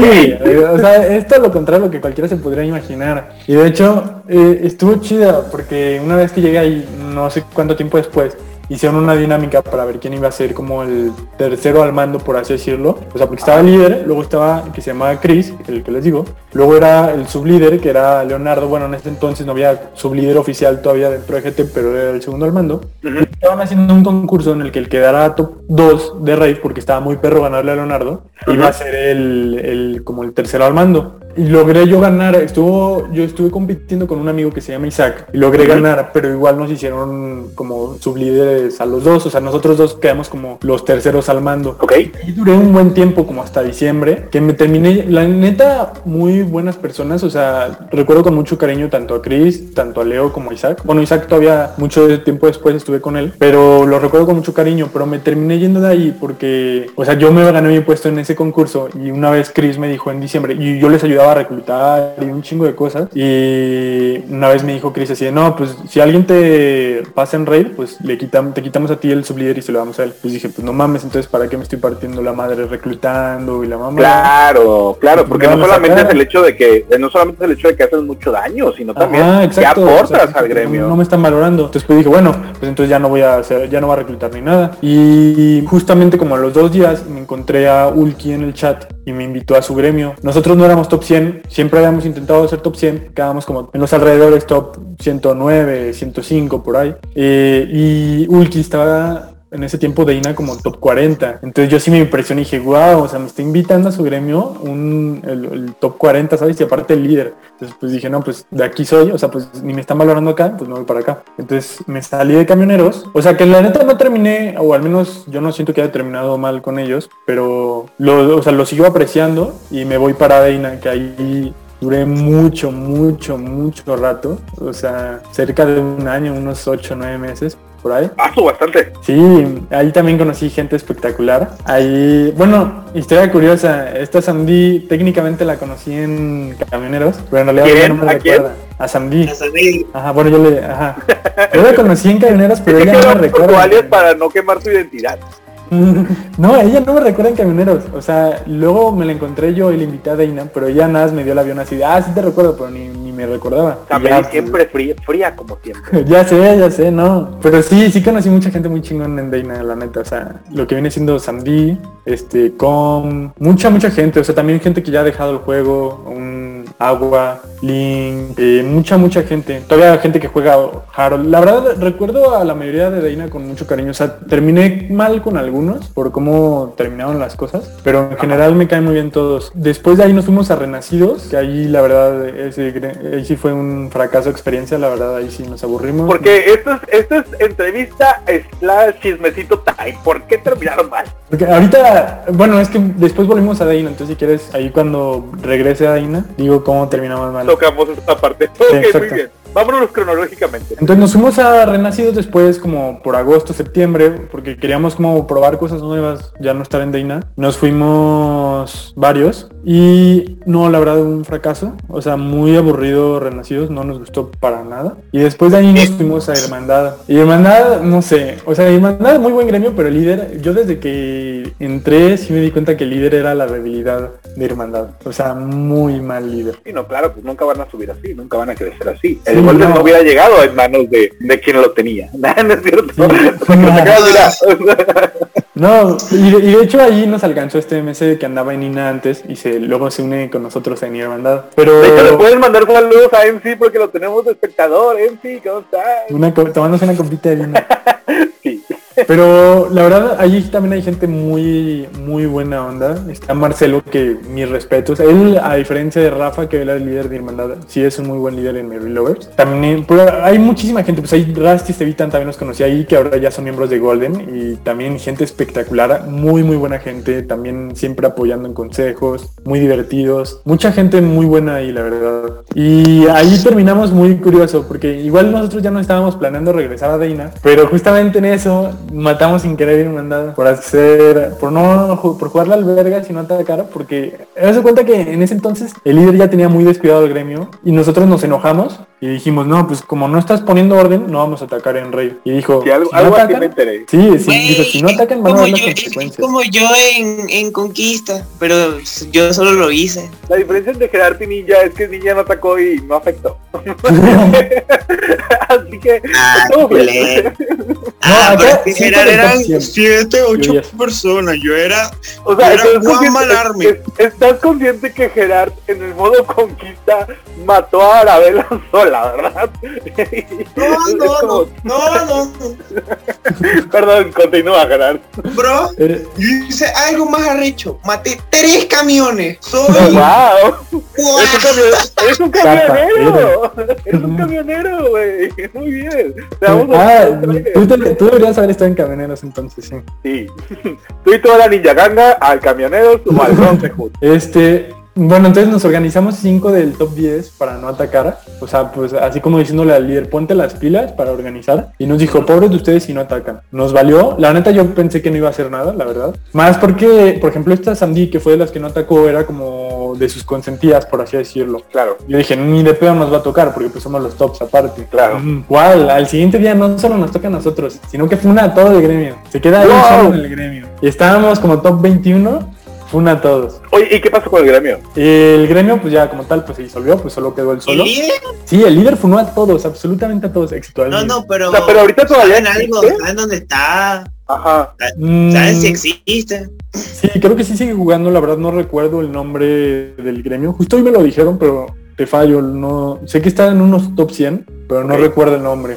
Sí, o sea, esto es lo contrario a lo que cualquiera se podría imaginar. Y de hecho, eh, estuvo chida porque una vez que llegué ahí, no sé cuánto tiempo después, hicieron una dinámica para ver quién iba a ser como el tercero al mando, por así decirlo. O sea, porque estaba el líder, luego estaba el que se llamaba Chris, el que les digo. Luego era el sublíder, que era Leonardo. Bueno, en este entonces no había sublíder oficial todavía dentro de GT, pero era el segundo al mando. Estaban haciendo un concurso en el que el que dará top 2 de raid, porque estaba muy perro ganarle a Leonardo, iba a ser el, el, como el tercero al mando. Y logré yo ganar, estuvo, yo estuve compitiendo con un amigo que se llama Isaac y logré ganar, pero igual nos hicieron como sublíderes a los dos, o sea, nosotros dos quedamos como los terceros al mando. Ok. Y duré un buen tiempo, como hasta diciembre, que me terminé, la neta, muy buenas personas, o sea, recuerdo con mucho cariño tanto a Chris, tanto a Leo como a Isaac. Bueno, Isaac todavía mucho tiempo después estuve con él, pero lo recuerdo con mucho cariño, pero me terminé yendo de ahí porque, o sea, yo me gané mi puesto en ese concurso y una vez Chris me dijo en diciembre y yo les ayudé a reclutar y un chingo de cosas. Y una vez me dijo Chris así de, no, pues si alguien te pasa en raid, pues le quitamos, te quitamos a ti el sublíder y se lo damos a él. Pues dije, pues no mames, entonces ¿para qué me estoy partiendo la madre reclutando y la mamá? Claro, claro, porque no solamente es el hecho de que, no solamente es el hecho de que haces mucho daño, sino también que aportas al gremio. No, me están valorando. Entonces pues dije, bueno, pues entonces ya no voy a hacer, ya no voy a reclutar ni nada. Y justamente como a los dos días me encontré a Ulki en el chat y me invitó a su gremio. Nosotros no éramos top 100, siempre habíamos intentado ser top 100, quedábamos como en los alrededores top 109, 105 por ahí. Eh, y Ulki estaba en ese tiempo de INA como top 40. Entonces yo sí me impresioné y dije, wow, o sea, me está invitando a su gremio un, el, top 40, ¿sabes? Y aparte el líder. Entonces pues dije, no, pues de aquí soy, o sea, pues ni me están valorando acá, pues me voy para acá. Entonces me salí de camioneros. O sea, que la neta no terminé, o al menos yo no siento que haya terminado mal con ellos, pero lo, o sea, lo sigo apreciando y me voy para Deina, que ahí duré mucho, mucho, mucho rato, o sea, cerca de un año, unos 8 o 9 meses, por ahí. Paso bastante. Sí, ahí también conocí gente espectacular. Ahí, bueno, historia curiosa, esta Sandy técnicamente la conocí en Camioneros, pero en realidad no me recuerda. A Sandy. A Ajá, bueno, yo le, ajá. Yo la conocí en Camioneros, pero ella no me recuerda. para no quemar su identidad. no, ella no me recuerda en camioneros. O sea, luego me la encontré yo y la invité a Deina, pero ella nada más me dio el avión así de, ah, sí te recuerdo, pero ni, me recordaba. También siempre fría, fría como siempre. ya sé, ya sé, no. Pero sí, sí conocí mucha gente muy chingón en Deina, la neta. O sea, lo que viene siendo Sandy, este, con mucha, mucha gente. O sea, también gente que ya ha dejado el juego, un Agua, Link, eh, mucha, mucha gente. Todavía gente que juega Harold. La verdad, recuerdo a la mayoría de Deina con mucho cariño. O sea, terminé mal con algunos por cómo terminaron las cosas, pero en general me caen muy bien todos. Después de ahí nos fuimos a Renacidos, que ahí la verdad, ese, ahí sí fue un fracaso experiencia, la verdad, ahí sí nos aburrimos. Porque esto es, esto es entrevista slash chismecito time. ¿Por qué terminaron mal? Porque ahorita, bueno, es que después volvimos a Deina, entonces si quieres, ahí cuando regrese a Deina, digo cómo terminamos mal. Tocamos esta parte. Ok, muy bien. Vámonos cronológicamente. Entonces nos fuimos a Renacidos después como por agosto, septiembre, porque queríamos como probar cosas nuevas, ya no estar en Deina. Nos fuimos varios y no, la verdad un fracaso, o sea, muy aburrido Renacidos, no nos gustó para nada. Y después de ahí nos fuimos a Hermandad. Y Hermandad, no sé, o sea, Hermandad muy buen gremio, pero el líder, yo desde que entré sí me di cuenta que el líder era la debilidad de Hermandad. O sea, muy mal líder. Sí, no, claro, pues nunca van a subir así, nunca van a crecer así. El gol no. hubiera llegado en manos de, de quien lo tenía. no es cierto. No, y, y, de hecho ahí nos alcanzó este MS que andaba en INA antes y se luego se une con nosotros en Hermandad. Pero de hecho, le pueden mandar saludos a MC porque lo tenemos de espectador, MC, ¿cómo estás? Una, tomándose una compita de vino. Pero la verdad, allí también hay gente muy, muy buena onda. Está Marcelo, que mis respetos. Él, a diferencia de Rafa, que era el líder de Hermandad, sí es un muy buen líder en Mary Lovers. También hay muchísima gente, pues hay Rusty Stevitan también los conocí ahí, que ahora ya son miembros de Golden. Y también gente espectacular, muy, muy buena gente. También siempre apoyando en consejos, muy divertidos. Mucha gente muy buena ahí, la verdad. Y ahí terminamos muy curioso, porque igual nosotros ya no estábamos planeando regresar a Deina, pero justamente en eso matamos sin querer Hermandad por hacer, por no, por jugar la alberga sino atacar, porque se cuenta que en ese entonces el líder ya tenía muy descuidado el gremio y nosotros nos enojamos y dijimos, no, pues como no estás poniendo orden, no vamos a atacar en rey. Y dijo, si algo, si no algo atacan, me enteré. Sí, sí, Wey, dijo, si no atacan van a ver las consecuencias. Es como yo en, en, Conquista, pero yo solo lo hice. La diferencia entre Gerard y Ninja es que Ninja no atacó y no afectó. Así que... Ah, ah, pero es que Gerard eran 7, 8 personas, yo era... O sea, yo era Juan Malarme. ¿Estás consciente que Gerard en el modo Conquista mató a Arabella sola? La verdad. No, no, no, no, no. Perdón, continúa, Gerard. Bro, Eh, yo hice algo más arrecho. Maté tres camiones. Soy... ¡Wow! Guau. Es un, camion- es un camionero. Es un camionero, güey. Muy bien. Ah, tú, te- tú deberías haber estado en camioneros entonces, sí. Sí. Tú y toda la ninja ganga al camionero bronce hood. Este, bueno, entonces nos organizamos cinco del top 10 para no atacar. O sea, pues así como diciéndole al líder, ponte las pilas para organizar. Y nos dijo, pobres de ustedes si no atacan. Nos valió. La neta yo pensé que no iba a hacer nada, la verdad. Más porque, por ejemplo, esta Sandy, que fue de las que no atacó, era como de sus consentidas, por así decirlo. Claro. Yo dije, ni de pedo nos va a tocar, porque pues somos los tops aparte. Claro. Mm, ¿Cuál? Al siguiente día no solo nos toca a nosotros, sino que fue una a todo el gremio. Se queda ahí Wow. solo en el gremio. Y estábamos como top 21, fue una a todos. Oye, ¿y qué pasó con el gremio? El gremio, pues ya como tal, pues se disolvió, pues solo quedó el solo. ¿El líder? Sí, el líder funó a todos, absolutamente a todos, excepto al No, no, pero... O sea, pero ahorita todavía ¿Saben algo? ¿Saben dónde está? Ajá. Mm, ¿Saben si existe? Sí, creo que sí sigue jugando, la verdad no recuerdo el nombre del gremio. Justo hoy me lo dijeron, pero te fallo, no sé que está en unos top 100, pero no Ok. recuerdo el nombre.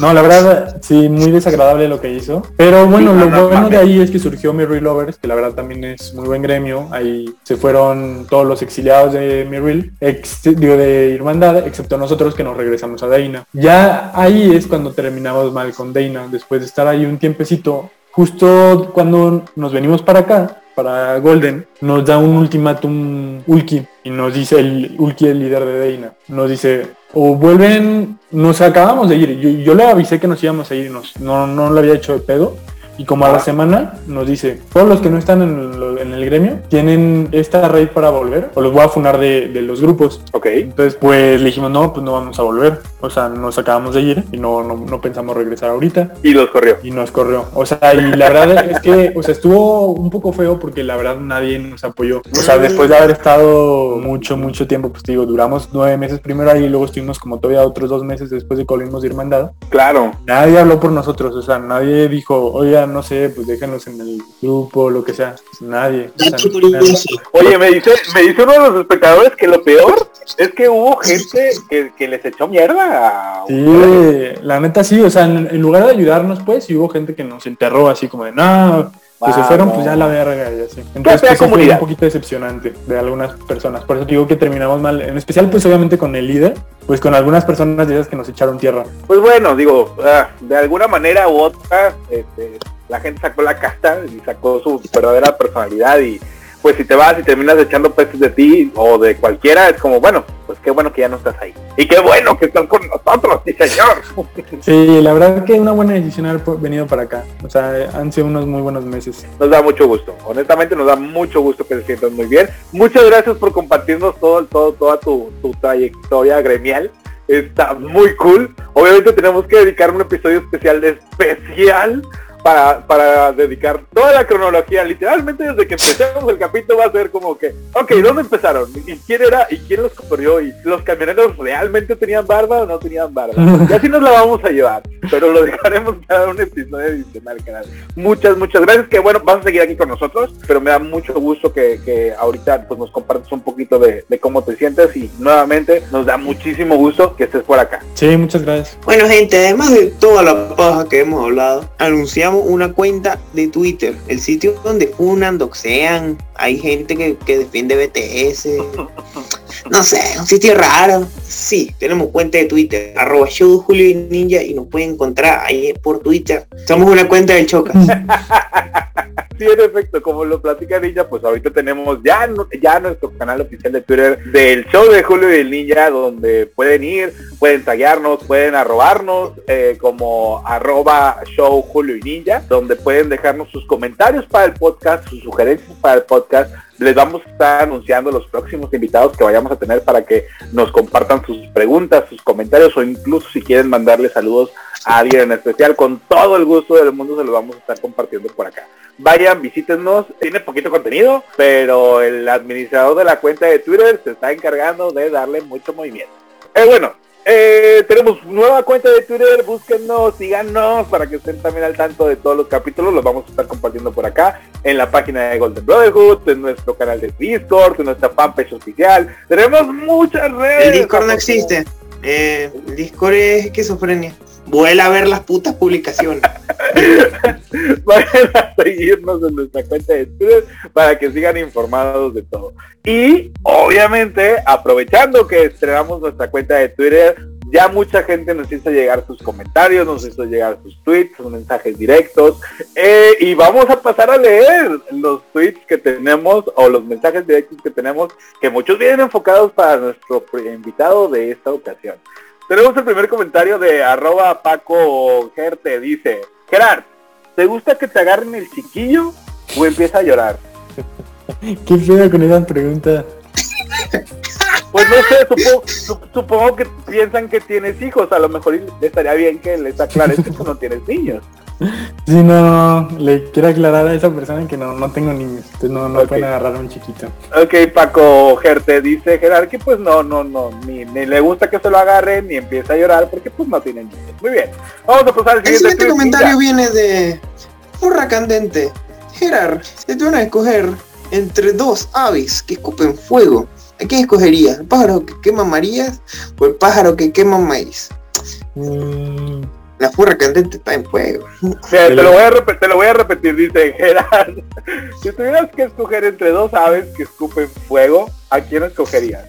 No, la verdad, sí, muy desagradable lo que hizo. Pero bueno, Sí, lo no, no, bueno de ahí es que surgió Mirror Lovers, que la verdad también es muy buen gremio. Ahí se fueron todos los exiliados de Mirror, ex, digo, de Hermandad, excepto nosotros que nos regresamos a Deina. Ya ahí es cuando terminamos mal con Deina, después de estar ahí un tiempecito. Justo cuando nos venimos para acá, para Golden, nos da un ultimátum Ulki y nos dice el Ulki, el líder de Deina, nos dice o vuelven, nos acabamos de ir, yo, le avisé que nos íbamos a ir, nos, no, no lo había hecho de pedo y como a la semana nos dice, todos los que no están en, el gremio tienen esta raid para volver o los voy a funar de, de los grupos. Ok. Entonces pues le dijimos, no, pues no vamos a volver, o sea, nos acabamos de ir y no, no, no pensamos regresar ahorita Y los corrió. y nos corrió. O sea, y la verdad es que, o sea, estuvo un poco feo porque la verdad nadie nos apoyó. O sea, después de haber estado mucho, mucho tiempo, pues te digo, duramos nueve meses primero ahí y luego estuvimos como todavía otros dos meses después de que volvimos de Hermandad. Claro. Nadie habló por nosotros, o sea, nadie dijo, oigan, no sé, pues déjenos en el grupo, lo que sea. Nadie. O sea. Oye, me dice, me dice uno de los espectadores que lo peor es que hubo gente que, que les echó mierda. Sí, la neta sí, o sea, en, en lugar de ayudarnos, pues, hubo gente que nos enterró así como de, no, pues se fueron, pues ya la verga y así. Entonces, pues, fue un poquito decepcionante de algunas personas. Por eso digo que terminamos mal, en especial, pues, obviamente con el líder, pues con algunas personas de esas que nos echaron tierra. Pues bueno, digo, ah, de alguna manera u otra, este, la gente sacó la casta y sacó su verdadera personalidad y pues si te vas y terminas echando peces de ti o de cualquiera, es como, bueno, pues qué bueno que ya no estás ahí. Y qué bueno que estás con nosotros, sí señor. Sí, la verdad que una buena decisión haber venido para acá. O sea, han sido unos muy buenos meses. Nos da mucho gusto, honestamente nos da mucho gusto que se sientan muy bien. Muchas gracias por compartirnos todo, todo, toda tu, tu trayectoria gremial. Está muy cool. Obviamente tenemos que dedicar un episodio especial especial para, para dedicar toda la cronología. Literalmente desde que empezamos el capítulo va a ser como que, ok, ¿dónde empezaron? ¿Y quién era? ¿Y quién los corrió? ¿Y los camioneros realmente tenían barba o no tenían barba? Y así nos la vamos a llevar. Pero lo dejaremos para un episodio adicional, canal. Muchas, muchas gracias. Que bueno, vas a seguir aquí con nosotros, pero me da mucho gusto que, que ahorita pues nos compartas un poquito de, de cómo te sientes y nuevamente nos da muchísimo gusto que estés por acá. Sí, muchas gracias. Bueno, gente, además de toda la paja que hemos hablado, anunciamos una cuenta de Twitter, el sitio donde funan, doxean, hay gente que, que defiende BTS, no sé, un sitio raro. Sí, tenemos cuenta de Twitter, arroba show Julio y Ninja y nos pueden encontrar ahí por Twitter. Somos una cuenta del Chocas. Sí, en efecto, como lo platica Ninja, pues ahorita tenemos ya, no- ya nuestro canal oficial de Twitter del show de Julio y el Ninja, donde pueden ir, pueden taguearnos, pueden arrobarnos eh, como arroba show Julio y Ninja, donde pueden dejarnos sus comentarios para el podcast, sus sugerencias para el podcast. Les vamos a estar anunciando los próximos invitados que vayamos a tener para que nos compartan sus preguntas, sus comentarios o incluso si quieren mandarle saludos a alguien en especial, con todo el gusto del mundo se los vamos a estar compartiendo por acá. Vayan, visítenos, tiene poquito contenido, pero el administrador de la cuenta de Twitter se está encargando de darle mucho movimiento. Eh, bueno, eh, tenemos nueva cuenta de Twitter, búsquennos, síganos para que estén también al tanto de todos los capítulos, los vamos a estar compartiendo por acá, en la página de Golden Brotherhood, en nuestro canal de Discord, en nuestra fanpage oficial. Tenemos muchas redes. El Discord no existe. Eh, el Discord es esquizofrenia. Vuela a ver las putas publicaciones. Vayan a seguirnos en nuestra cuenta de Twitter para que sigan informados de todo. Y obviamente, aprovechando que estrenamos nuestra cuenta de Twitter, ya mucha gente nos hizo llegar sus comentarios, nos hizo llegar sus tweets, sus mensajes directos. eh, y vamos a pasar a leer los tweets que tenemos o los mensajes directos que tenemos, que muchos vienen enfocados para nuestro invitado de esta ocasión. Tenemos el primer comentario de arroba Paco Gerte, dice, Gerard, ¿te gusta que te agarren el chiquillo o empieza a llorar? ¿Qué pedo con esa pregunta? Pues no sé, supongo, su- supongo que piensan que tienes hijos, a lo mejor estaría bien que les aclares que tú no tienes niños. Sí, no, le quiero aclarar a esa persona que no, no tengo niños, entonces no, no Ok. pueden agarrar a un chiquito. Ok, Paco Gerte dice Gerard que pues no, no, no, ni, ni le gusta que se lo agarren ni empieza a llorar porque pues no tiene niños. Muy bien, vamos a pasar al El siguiente, siguiente tweet, comentario viene de Furra Candente. Gerard, si te van a escoger entre dos aves que escupen fuego, ¿a quién escogerías? ¿El pájaro que quema Marías o el pájaro que quema maíz? Mm, La furra candente está en fuego. Mira, te, lo voy a repetir, te lo voy a repetir, dice Gerard. si tuvieras que escoger entre dos aves que escupen fuego, ¿a quién escogerías?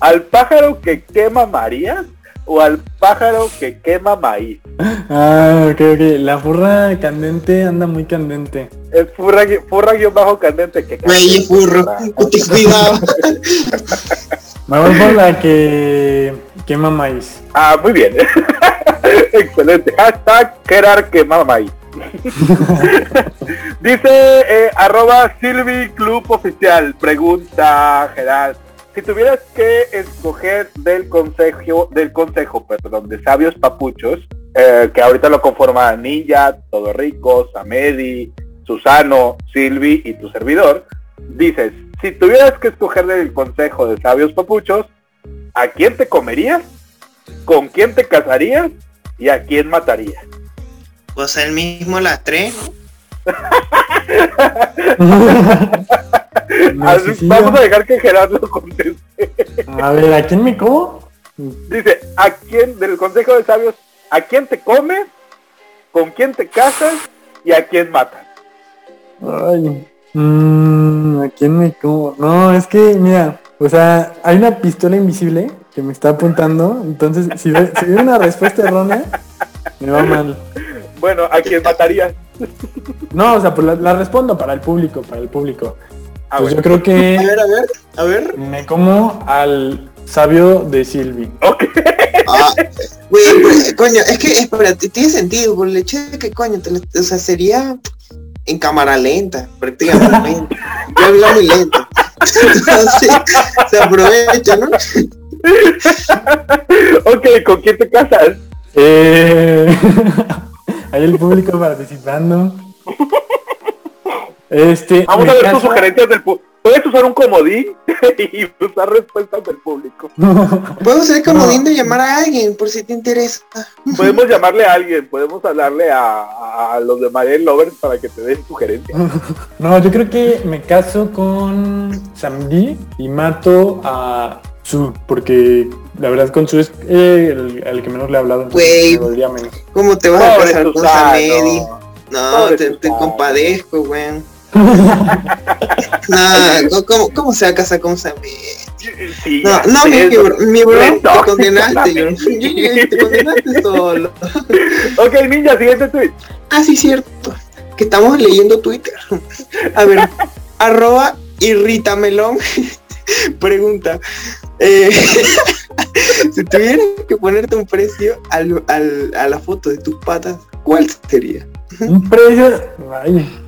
¿Al pájaro que quema Marías o al pájaro que quema maíz? Ah, ok, ok. La furra candente anda muy candente. Es furra, gui- furra guion bajo candente que Güey, furro. Ten cuidado. Me voy por la que quema maíz. Ah, muy bien. Excelente. Hashtag Gerard quema maíz. Dice eh, arroba Silvi Club Oficial. Pregunta Gerard. Si tuvieras que escoger del consejo, del consejo, perdón, de sabios papuchos, eh, que ahorita lo conforman Ninja, Todo Rico, Samedi, Susano, Silvi y tu servidor, dices, si tuvieras que escoger del consejo de sabios papuchos, ¿a quién te comerías? ¿Con quién te casarías? ¿Y a quién matarías? Pues el mismo las tres, Vamos a dejar que Gerardo conteste. A ver, ¿a quién me como? Dice, ¿a quién, del Consejo de Sabios, a quién te comes, con quién te casas y a quién matas? Ay, mm, ¿a quién me como? No, es que, mira, o sea, hay una pistola invisible que me está apuntando, entonces si doy, si doy una respuesta errónea, me va mal. Bueno, ¿a quién matarías? No, o sea, pues la, la respondo para el público, para el público. Ah, Pues bueno. yo creo que A ver, a ver, a ver. me como al sabio de Silvi. Ok. Ah, güey, pues, coño, es que, espera, t- tiene sentido, por el hecho de que, coño, te o sea, sería en cámara lenta, prácticamente. Yo hablo muy lento. Entonces, se aprovecha, ¿no? ok, ¿con quién te casas? Eh, Hay el público participando. Este, Vamos me a ver tus caso- sugerencias del público. Puedes usar un comodín y usar respuestas del público. Puedo ser comodín de llamar a alguien, por si te interesa. Podemos llamarle a alguien, podemos hablarle a, a los de Mariel Lovers para que te den sugerencias. No, yo creo que me caso con Samdi y mato a Su, porque la verdad con Su es eh, el, el que menos le he hablado. Güey. me dolería menos. ¿Cómo te vas a casar con. Samedi? No, Pobre te, te compadezco, güey. No, ¿cómo- ¿cómo, ¿cómo se va a casar con? Sí, No, mi, bro, mi bro, te condenaste, yo- te condenaste solo. Ok, ninja, siguiente tweet. Ah, sí, cierto. Que estamos leyendo Twitter. A ver, arroba irritamelón pregunta. eh, si tuvieras que ponerte un precio al, al- a la foto de tus patas, ¿cuál sería? Un precio. Ay.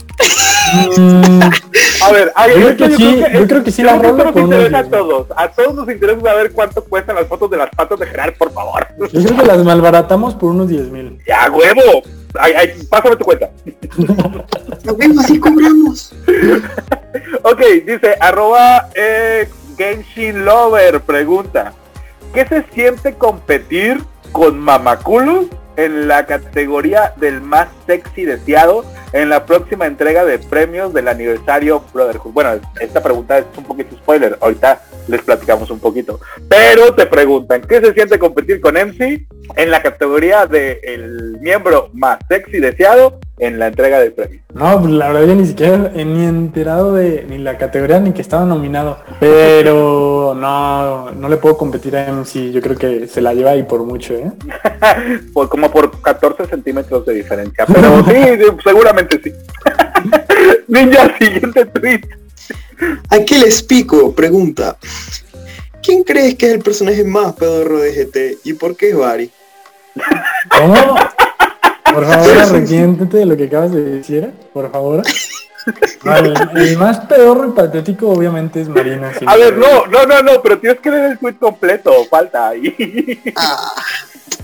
A ver, ay, Yo creo que sí, creo yo creo que sí la creo rola nos unos interesa a 10,000. todos. A todos nos interesa saber cuánto cuestan las fotos de las patas de Gerard, por favor. yo creo que las malbaratamos por unos 10 mil. ¡Ya, huevo! Ay, ay, pásame tu cuenta. Lo así cobramos. Ok, dice, arroba eh, Genshin Lover, pregunta. ¿Qué se siente competir con mamaculos en la categoría del más sexy deseado en la próxima entrega de premios del aniversario Brotherhood? Bueno, esta pregunta es un poquito spoiler, ahorita les platicamos un poquito. Pero te preguntan, ¿qué se siente competir con MC en la categoría del miembro más sexy deseado en la entrega del premio? No, pues la verdad yo ni siquiera he ni enterado de ni la categoría ni que estaba nominado. Pero no, no le puedo competir a MC. Yo creo que se la lleva ahí por mucho, ¿eh? por, como por 14 centímetros de diferencia. Pero sí, sí, seguramente sí. Ninja, siguiente tweet. Aquí les pico, pregunta. ¿Quién crees que es el personaje más pedorro de GT y por qué es Bari? ¿Cómo? Por favor, arrepiéntete de lo que acabas de decir, por favor. Vale, el más pedorro y patético obviamente es Marina. A ver, no, no, no, no, pero tienes que leer el tweet completo, falta ahí. Ah,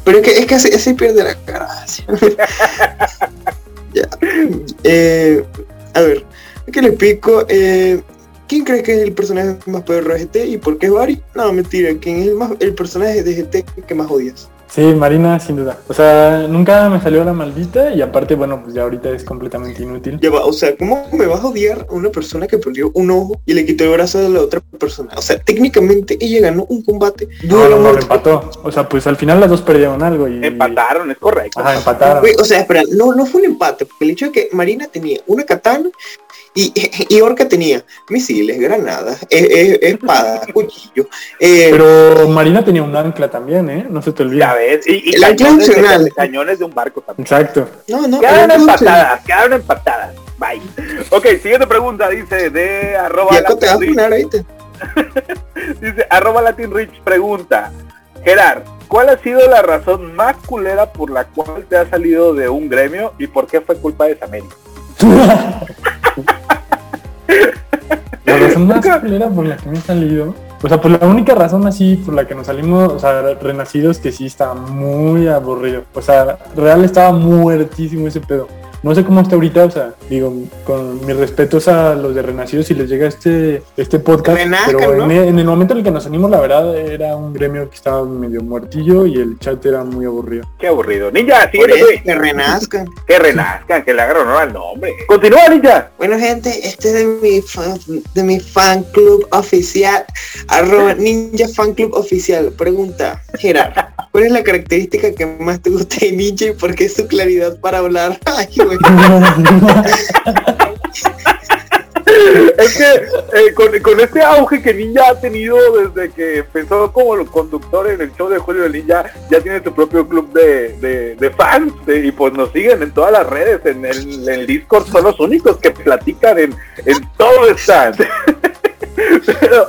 pero es que, es que así, así pierde la gracia. ya. Eh, a ver, aquí les pico. Eh, ¿Quién cree que es el personaje más pedorro de GT y por qué es Bari? No, mentira. ¿Quién es el, más, el personaje de GT que más odias? Sí, Marina, sin duda. O sea, nunca me salió la maldita y aparte, bueno, pues ya ahorita es completamente inútil. Ya va, o sea, ¿cómo me vas a odiar a una persona que perdió un ojo y le quitó el brazo de la otra persona? O sea, técnicamente ella ganó un combate. No, no, no, empató. O sea, pues al final las dos perdieron algo y... Empataron, es correcto. Ajá, empataron. O sea, espera, no, no fue un empate, porque el hecho de que Marina tenía una katana y, y Orca tenía misiles, granadas, eh, eh, espada, cuchillo. eh, Pero Marina tenía un ancla también, ¿eh? No se te Ya ves, y, y ancla cañones, de, cañones de un barco también. Exacto. no, no, Quedaron empatadas, quedaron empatadas. Bye. Ok, siguiente pregunta, dice de arroba acá te Latin Rich. poner ahorita. Dice, arroba Latin Rich pregunta, Gerard, ¿cuál ha sido la razón más culera por la cual te has salido de un gremio y por qué fue culpa de Samérica? La razón más culera por la que me he salido. O sea, pues la única razón así por la que nos salimos, o sea, renacidos, que sí estaba muy aburrido. O sea, real estaba muertísimo ese pedo. No sé cómo está ahorita, o sea, digo, con mis respetos a los de Renacidos si les llega este, este podcast, Renazcan, pero ¿no? en, e- en el momento en el que nos unimos, la verdad, era un gremio que estaba medio muertillo y el chat era muy aburrido. Qué aburrido. Ninja, Por síguete, eso güey. que renazcan. Que renazcan, que le hagan honor al nombre. Continúa, Ninja. Bueno, gente, este es de mi fan, de mi fan club oficial, arroba ninja fan club oficial. Pregunta, Gerard, ¿cuál es la característica que más te gusta de Ninja y por qué es su claridad para hablar? Ay, güey. Es que eh, con, con este auge que Ninja ha tenido desde que empezó como conductor en el show de Julio de Ninja, ya tiene su propio club de, de- de fans eh, y pues nos siguen en todas las redes, en el, en Discord son los únicos que platican en, en todo el stand. pero,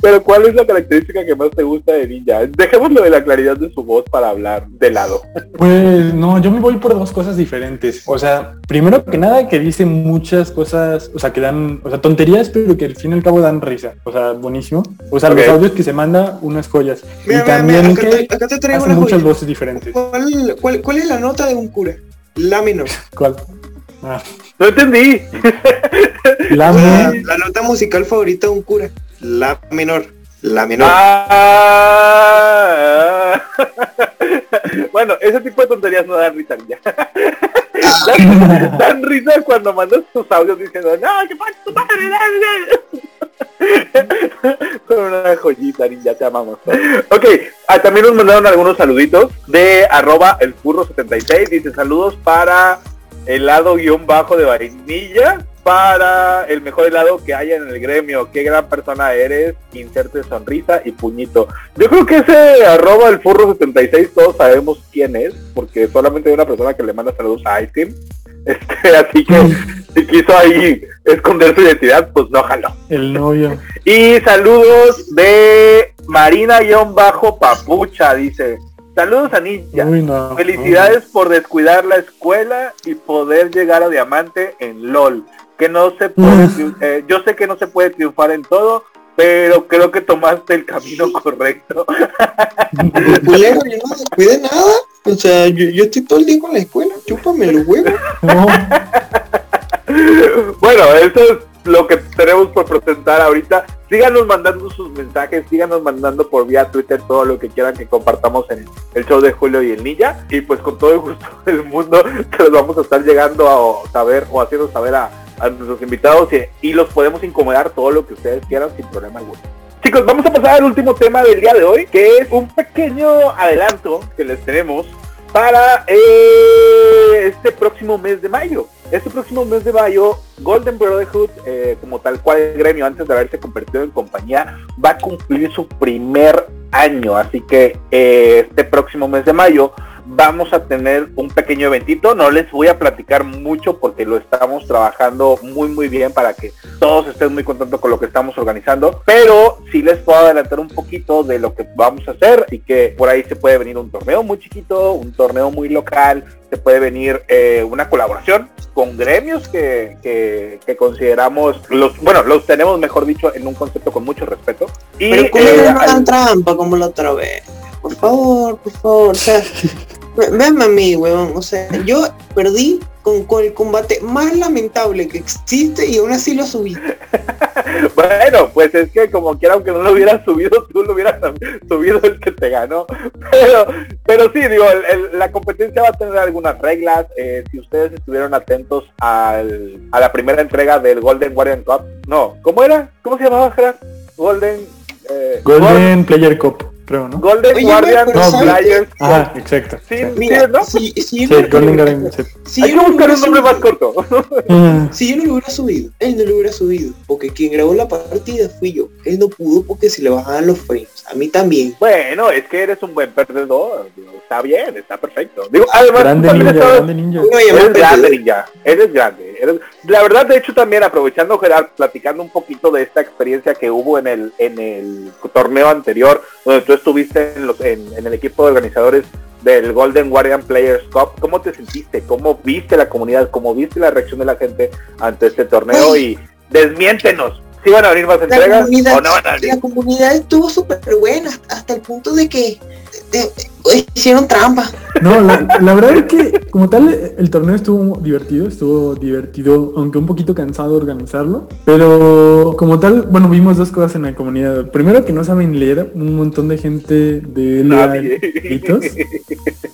pero ¿cuál es la característica que más te gusta de Ninja? Dejémoslo de la claridad de su voz para hablar de lado. Pues no, yo me voy por dos cosas diferentes. O sea, primero que nada que dice muchas cosas, o sea, que dan, o sea, tonterías, pero que al fin y al cabo dan risa. O sea, buenísimo. O sea, Ok. los audios que se manda, unas joyas. Mira, y mira, también mira, acá, que te, acá te traigo hace una muchas joya. voces diferentes. ¿Cuál, cuál, cuál es la nota de un cura? La menor. ¿Cuál? Ah, No entendí. la La, me- la nota musical favorita de un cura. La menor. La menor. Ah, bueno, ese tipo de tonterías no dan risa ya. dan, dan risa cuando mandas tus audios diciendo, no, que pasa tu madre, Con una joyita, ya te amamos. Ok, ah, también nos mandaron algunos saluditos de arroba el furro 76. Dice saludos para helado guion bajo de vainilla para el mejor helado que haya en el gremio. Qué gran persona eres. Inserte sonrisa y puñito. Yo creo que ese arroba el furro 76 todos sabemos quién es, porque solamente hay una persona que le manda saludos a Ice Cream. Este, así que si quiso ahí esconder su identidad, pues no jaló. el novio. Y saludos de Marina-Papucha, dice. Saludos a Ninja. Uy, no. Felicidades por descuidar la escuela y poder llegar a diamante en LOL. Que no se puede, eh, yo sé que no se puede triunfar en todo, pero creo que tomaste el camino correcto. Yo no descuide nada. O sea, yo, yo estoy todo el día con la escuela. Chúpame los huevos. No. bueno, eso es lo que tenemos por presentar ahorita. Síganos mandando sus mensajes, síganos mandando por vía Twitter todo lo que quieran que compartamos en el show de Julio y el Ninja. Y pues con todo el gusto del mundo que los vamos a estar llegando a saber o haciendo saber a, nuestros invitados y, y los podemos incomodar todo lo que ustedes quieran sin problema alguno. Chicos, vamos a pasar al último tema del día de hoy, que es un pequeño adelanto que les tenemos para eh, este próximo mes de mayo. Este próximo mes de mayo, Golden Brotherhood, eh, como tal cual el gremio antes de haberse convertido en compañía, va a cumplir su primer año. Así que eh, este próximo mes de mayo vamos a tener un pequeño eventito. No les voy a platicar mucho porque lo estamos trabajando muy muy bien para que todos estén muy contentos con lo que estamos organizando. Pero sí les puedo adelantar un poquito de lo que vamos a hacer. Así que por ahí se puede venir un torneo muy chiquito, un torneo muy local. Se puede venir eh, una colaboración con gremios que, que, que consideramos los, bueno, los tenemos mejor dicho en un concepto con mucho respeto. Y Pero ¿cómo eh, no al- trampa como la otra vez? Por favor, por favor. O sea, ve- véanme a mí, weón. O sea, yo perdí con, con el combate más lamentable que existe y aún así lo subí. Bueno, pues es que como quiera, aunque no lo hubieras subido, tú lo hubieras subido el que te ganó. Pero, pero sí, digo, el- el- la competencia va a tener algunas reglas. eh, si ustedes estuvieron atentos al, a la primera entrega del Golden Guardian Cup, no, ¿cómo era? ¿Cómo se llamaba, Gerard? Golden... eh, Golden Player Cup, creo, ¿no? Golden Oye, Guardian Cup. Ah, exacto. Sí, Mira, ¿no? si, si Sí, yo no- Golden Guardian. sí. si Hay yo que buscar hubiera un nombre más subido- corto. Si yo no lo hubiera subido, él no lo hubiera subido. Porque quien grabó la partida fui yo. Él no pudo porque se le bajaban los frames. A mí también. Bueno, es que eres un buen perdedor. Está bien, está perfecto. Digo, además, Grande ninja, grande ninja. Eres grande, ninja. Eres grande. La verdad, de hecho, también aprovechando, Gerard, platicando un poquito de esta experiencia que hubo en el, en el torneo anterior, donde tú estuviste en, los, en, en el equipo de organizadores del Golden Guardian Players Cup, ¿cómo te sentiste? ¿Cómo viste la comunidad? ¿Cómo viste la reacción de la gente ante este torneo? Y desmiéntenos. ¿Si van a venir más La entregas comunidad, o no van a venir? la comunidad estuvo súper buena hasta el punto de que de- hicieron trampa. No, la, verdad es que como tal el torneo estuvo divertido, estuvo divertido, aunque un poquito cansado de organizarlo. Pero como tal, bueno, vimos dos cosas en la comunidad. Primero que no saben leer, un montón de gente de LEA inscritos.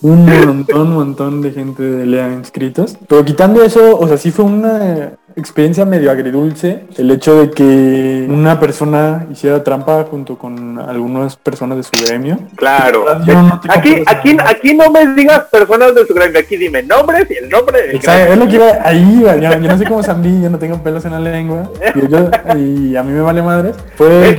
Un montón, montón de gente de LEA inscritos. Pero quitando eso, o sea, sí fue una experiencia medio agridulce el hecho de que una persona hiciera trampa junto con algunas personas de su gremio. Claro. aquí, aquí, aquí no me digas personas de su gremio, aquí dime nombres y el nombre. Exacto, es lo que iba ahí, yo, no sé cómo Sandy, yo no tengo pelos en la lengua. Y, a mí me vale madre. Fue,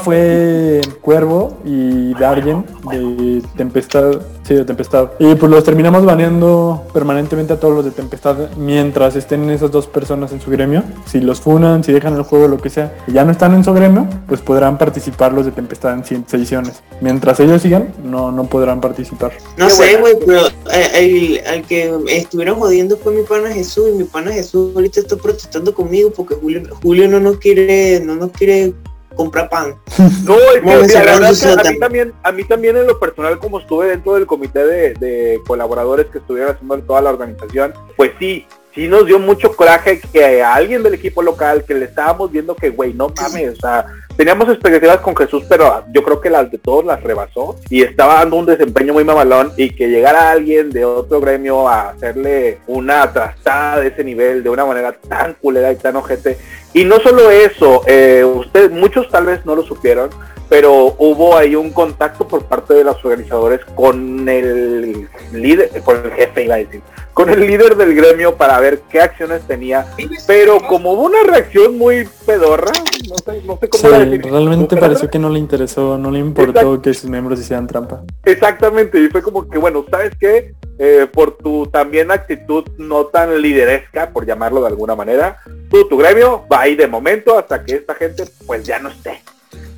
fue Cuervo y Dargen de Tempestad Sí, de Tempestad. Y pues los terminamos baneando permanentemente a todos los de Tempestad mientras estén esas dos personas en su gremio. Si los funan, si dejan el juego, lo que sea, y ya no están en su gremio, pues podrán participar los de Tempestad en siguientes ediciones. Mientras ellos sigan, no, no podrán participar. No sé, güey, pero eh, el, que estuvieron jodiendo fue mi pana Jesús y mi pana Jesús ahorita está protestando conmigo porque Julio, Julio no nos quiere, no nos quiere compra pan. No, es que, la verdad a mí también, a mí también en lo personal, como estuve dentro del comité de, colaboradores que estuvieron haciendo toda la organización, pues sí, sí nos dio mucho coraje que a alguien del equipo local que le estábamos viendo que, güey, no mames, o sea, teníamos expectativas con Jesús, pero yo creo que las de todos las rebasó y estaba dando un desempeño muy mamalón y que llegara alguien de otro gremio a hacerle una trastada de ese nivel de una manera tan culera y tan ojete. Y no solo eso, eh, ustedes, muchos tal vez no lo supieron, pero hubo ahí un contacto por parte de los organizadores con el líder, con el jefe iba a decir, con el líder del gremio para ver qué acciones tenía, pero como hubo una reacción muy pedorra, no sé, no sé cómo decir. Realmente pareció que no le interesó, no le importó que sus miembros hicieran trampa. Exactamente, y fue como que bueno, ¿sabes qué? Eh, por tu también actitud no tan lideresca, por llamarlo de alguna manera, tú, tu gremio va ahí de momento hasta que esta gente pues ya no esté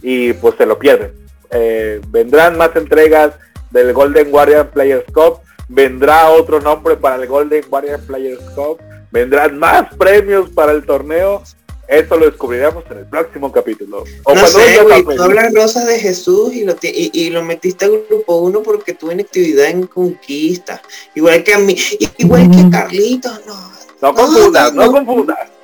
y pues se lo pierden. Eh, vendrán más entregas del Golden Guardian Players Cup, vendrá otro nombre para el Golden Guardian Players Cup, vendrán más premios para el torneo. Esto lo descubriremos en el próximo capítulo. O no sé, güey, tú hablas rosas de Jesús y lo, y, lo metiste al grupo uno porque tuve en actividad en conquista. Igual que a mí, igual que a Carlitos, no. No confundas, no, confundas.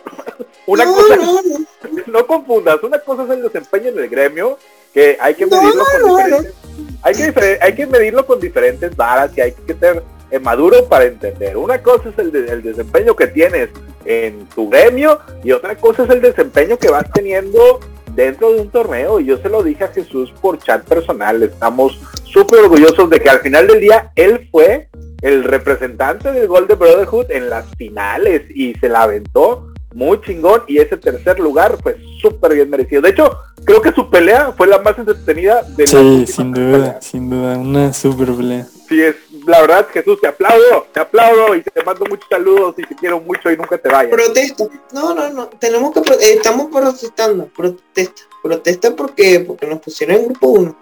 Una cosa, no confundas, una cosa es el desempeño en el gremio, que hay que medirlo con diferentes, hay que, hay que medirlo con diferentes varas y hay que ser eh, maduro para entender. Una cosa es el, el desempeño que tienes en tu gremio y otra cosa es el desempeño que vas teniendo dentro de un torneo. Y yo se lo dije a Jesús por chat personal. Estamos súper orgullosos de que al final del día él fue el representante del Golden Brotherhood en las finales y se la aventó muy chingón y ese tercer lugar fue súper bien merecido. De hecho, creo que su pelea fue la más entretenida de sí, la Sí, sin duda, sin duda, una súper pelea. Sí, es, la verdad, Jesús, te aplaudo, te aplaudo y te mando muchos saludos y te quiero mucho y nunca te vayas. Protesta, no, no, no, tenemos que, pro eh, estamos protestando, protesta, protesta porque, porque nos pusieron en grupo 1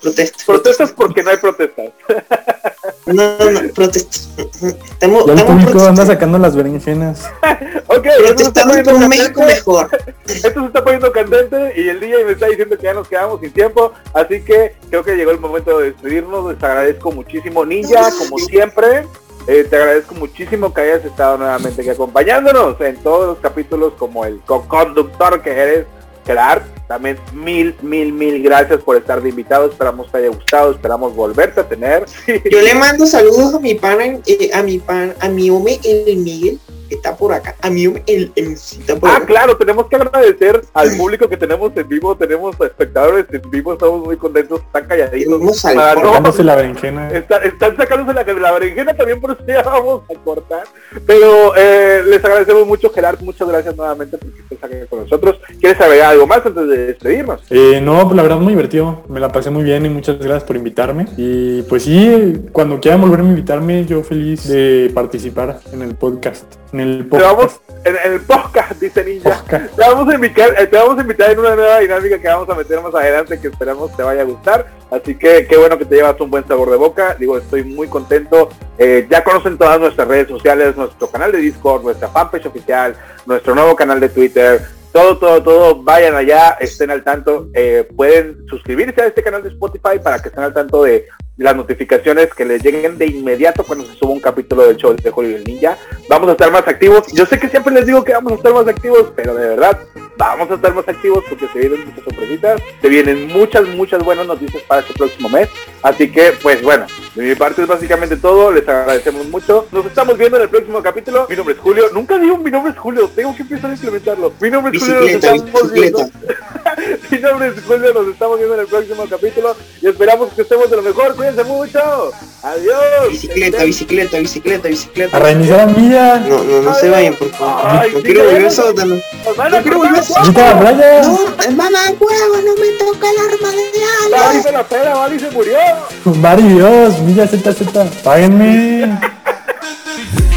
protestas. Protestas porque no hay protestas. No, no, protestas. Estamos, sacando las berenjenas. ok, protestando por un México mejor. Esto se está poniendo candente y el DJ me está diciendo que ya nos quedamos sin tiempo, así que creo que llegó el momento de despedirnos. Les agradezco muchísimo, Ninja, como siempre. Eh, te agradezco muchísimo que hayas estado nuevamente acompañándonos en todos los capítulos como el co-conductor que eres Gerard. También mil, mil, mil gracias por estar de invitado. Esperamos te haya gustado, esperamos volverte a tener. Yo le mando saludos a mi pana, eh, a mi pan, a mi hombre el Miguel, está por acá. A mí el, el Ah, claro, tenemos que agradecer al público que tenemos en vivo, tenemos espectadores en vivo, estamos muy contentos, están calladitos. Sacándose la berenjena. están sacándose la, la berenjena también, por eso ya vamos a cortar. Pero eh, les agradecemos mucho, Gerard, muchas gracias nuevamente porque estés aquí con nosotros. ¿Quieres saber algo más antes de despedirnos? Eh, no, la verdad muy divertido, me la pasé muy bien y muchas gracias por invitarme. Y pues sí, cuando quieran volverme a invitarme, yo feliz de participar en el podcast. En el podcast. Vamos, en, el podcast, dice Ninja. Te vamos, a invitar, eh, te vamos a invitar en una nueva dinámica que vamos a meter más adelante que esperamos te vaya a gustar. Así que qué bueno que te llevas un buen sabor de boca. Digo, estoy muy contento. Eh, ya conocen todas nuestras redes sociales, nuestro canal de Discord, nuestra fanpage oficial, nuestro nuevo canal de Twitter, todo, todo, todo, vayan allá, estén al tanto, eh, pueden suscribirse a este canal de Spotify para que estén al tanto de las notificaciones que les lleguen de inmediato cuando se suba un capítulo del show de Julio el Ninja. Vamos a estar más activos. Yo sé que siempre les digo que vamos a estar más activos, pero de verdad vamos a estar más activos porque se vienen muchas sorpresitas, se vienen muchas, muchas buenas noticias para este próximo mes. Así que, pues bueno, de mi parte es básicamente todo. Les agradecemos mucho. Nos estamos viendo en el próximo capítulo. Mi nombre es Julio. Nunca digo mi nombre es Julio. Tengo que empezar a implementarlo. Mi nombre es Julio. Nos estamos viendo. mi nombre es Julio. Nos estamos viendo en el próximo capítulo y esperamos que estemos de lo mejor. Cuídense mucho. Adiós. Bicicleta, bicicleta, bicicleta, bicicleta. A reiniciar. No, no, no se vayan, por favor. Ay, no sí, quiero volver al sótano. No quiero volver los a Vete a la playa. No, mamá, huevo, no me toca el arma de ala. se la pera, Vali se murió. Mari Dios, Milla Z Z. Páguenme.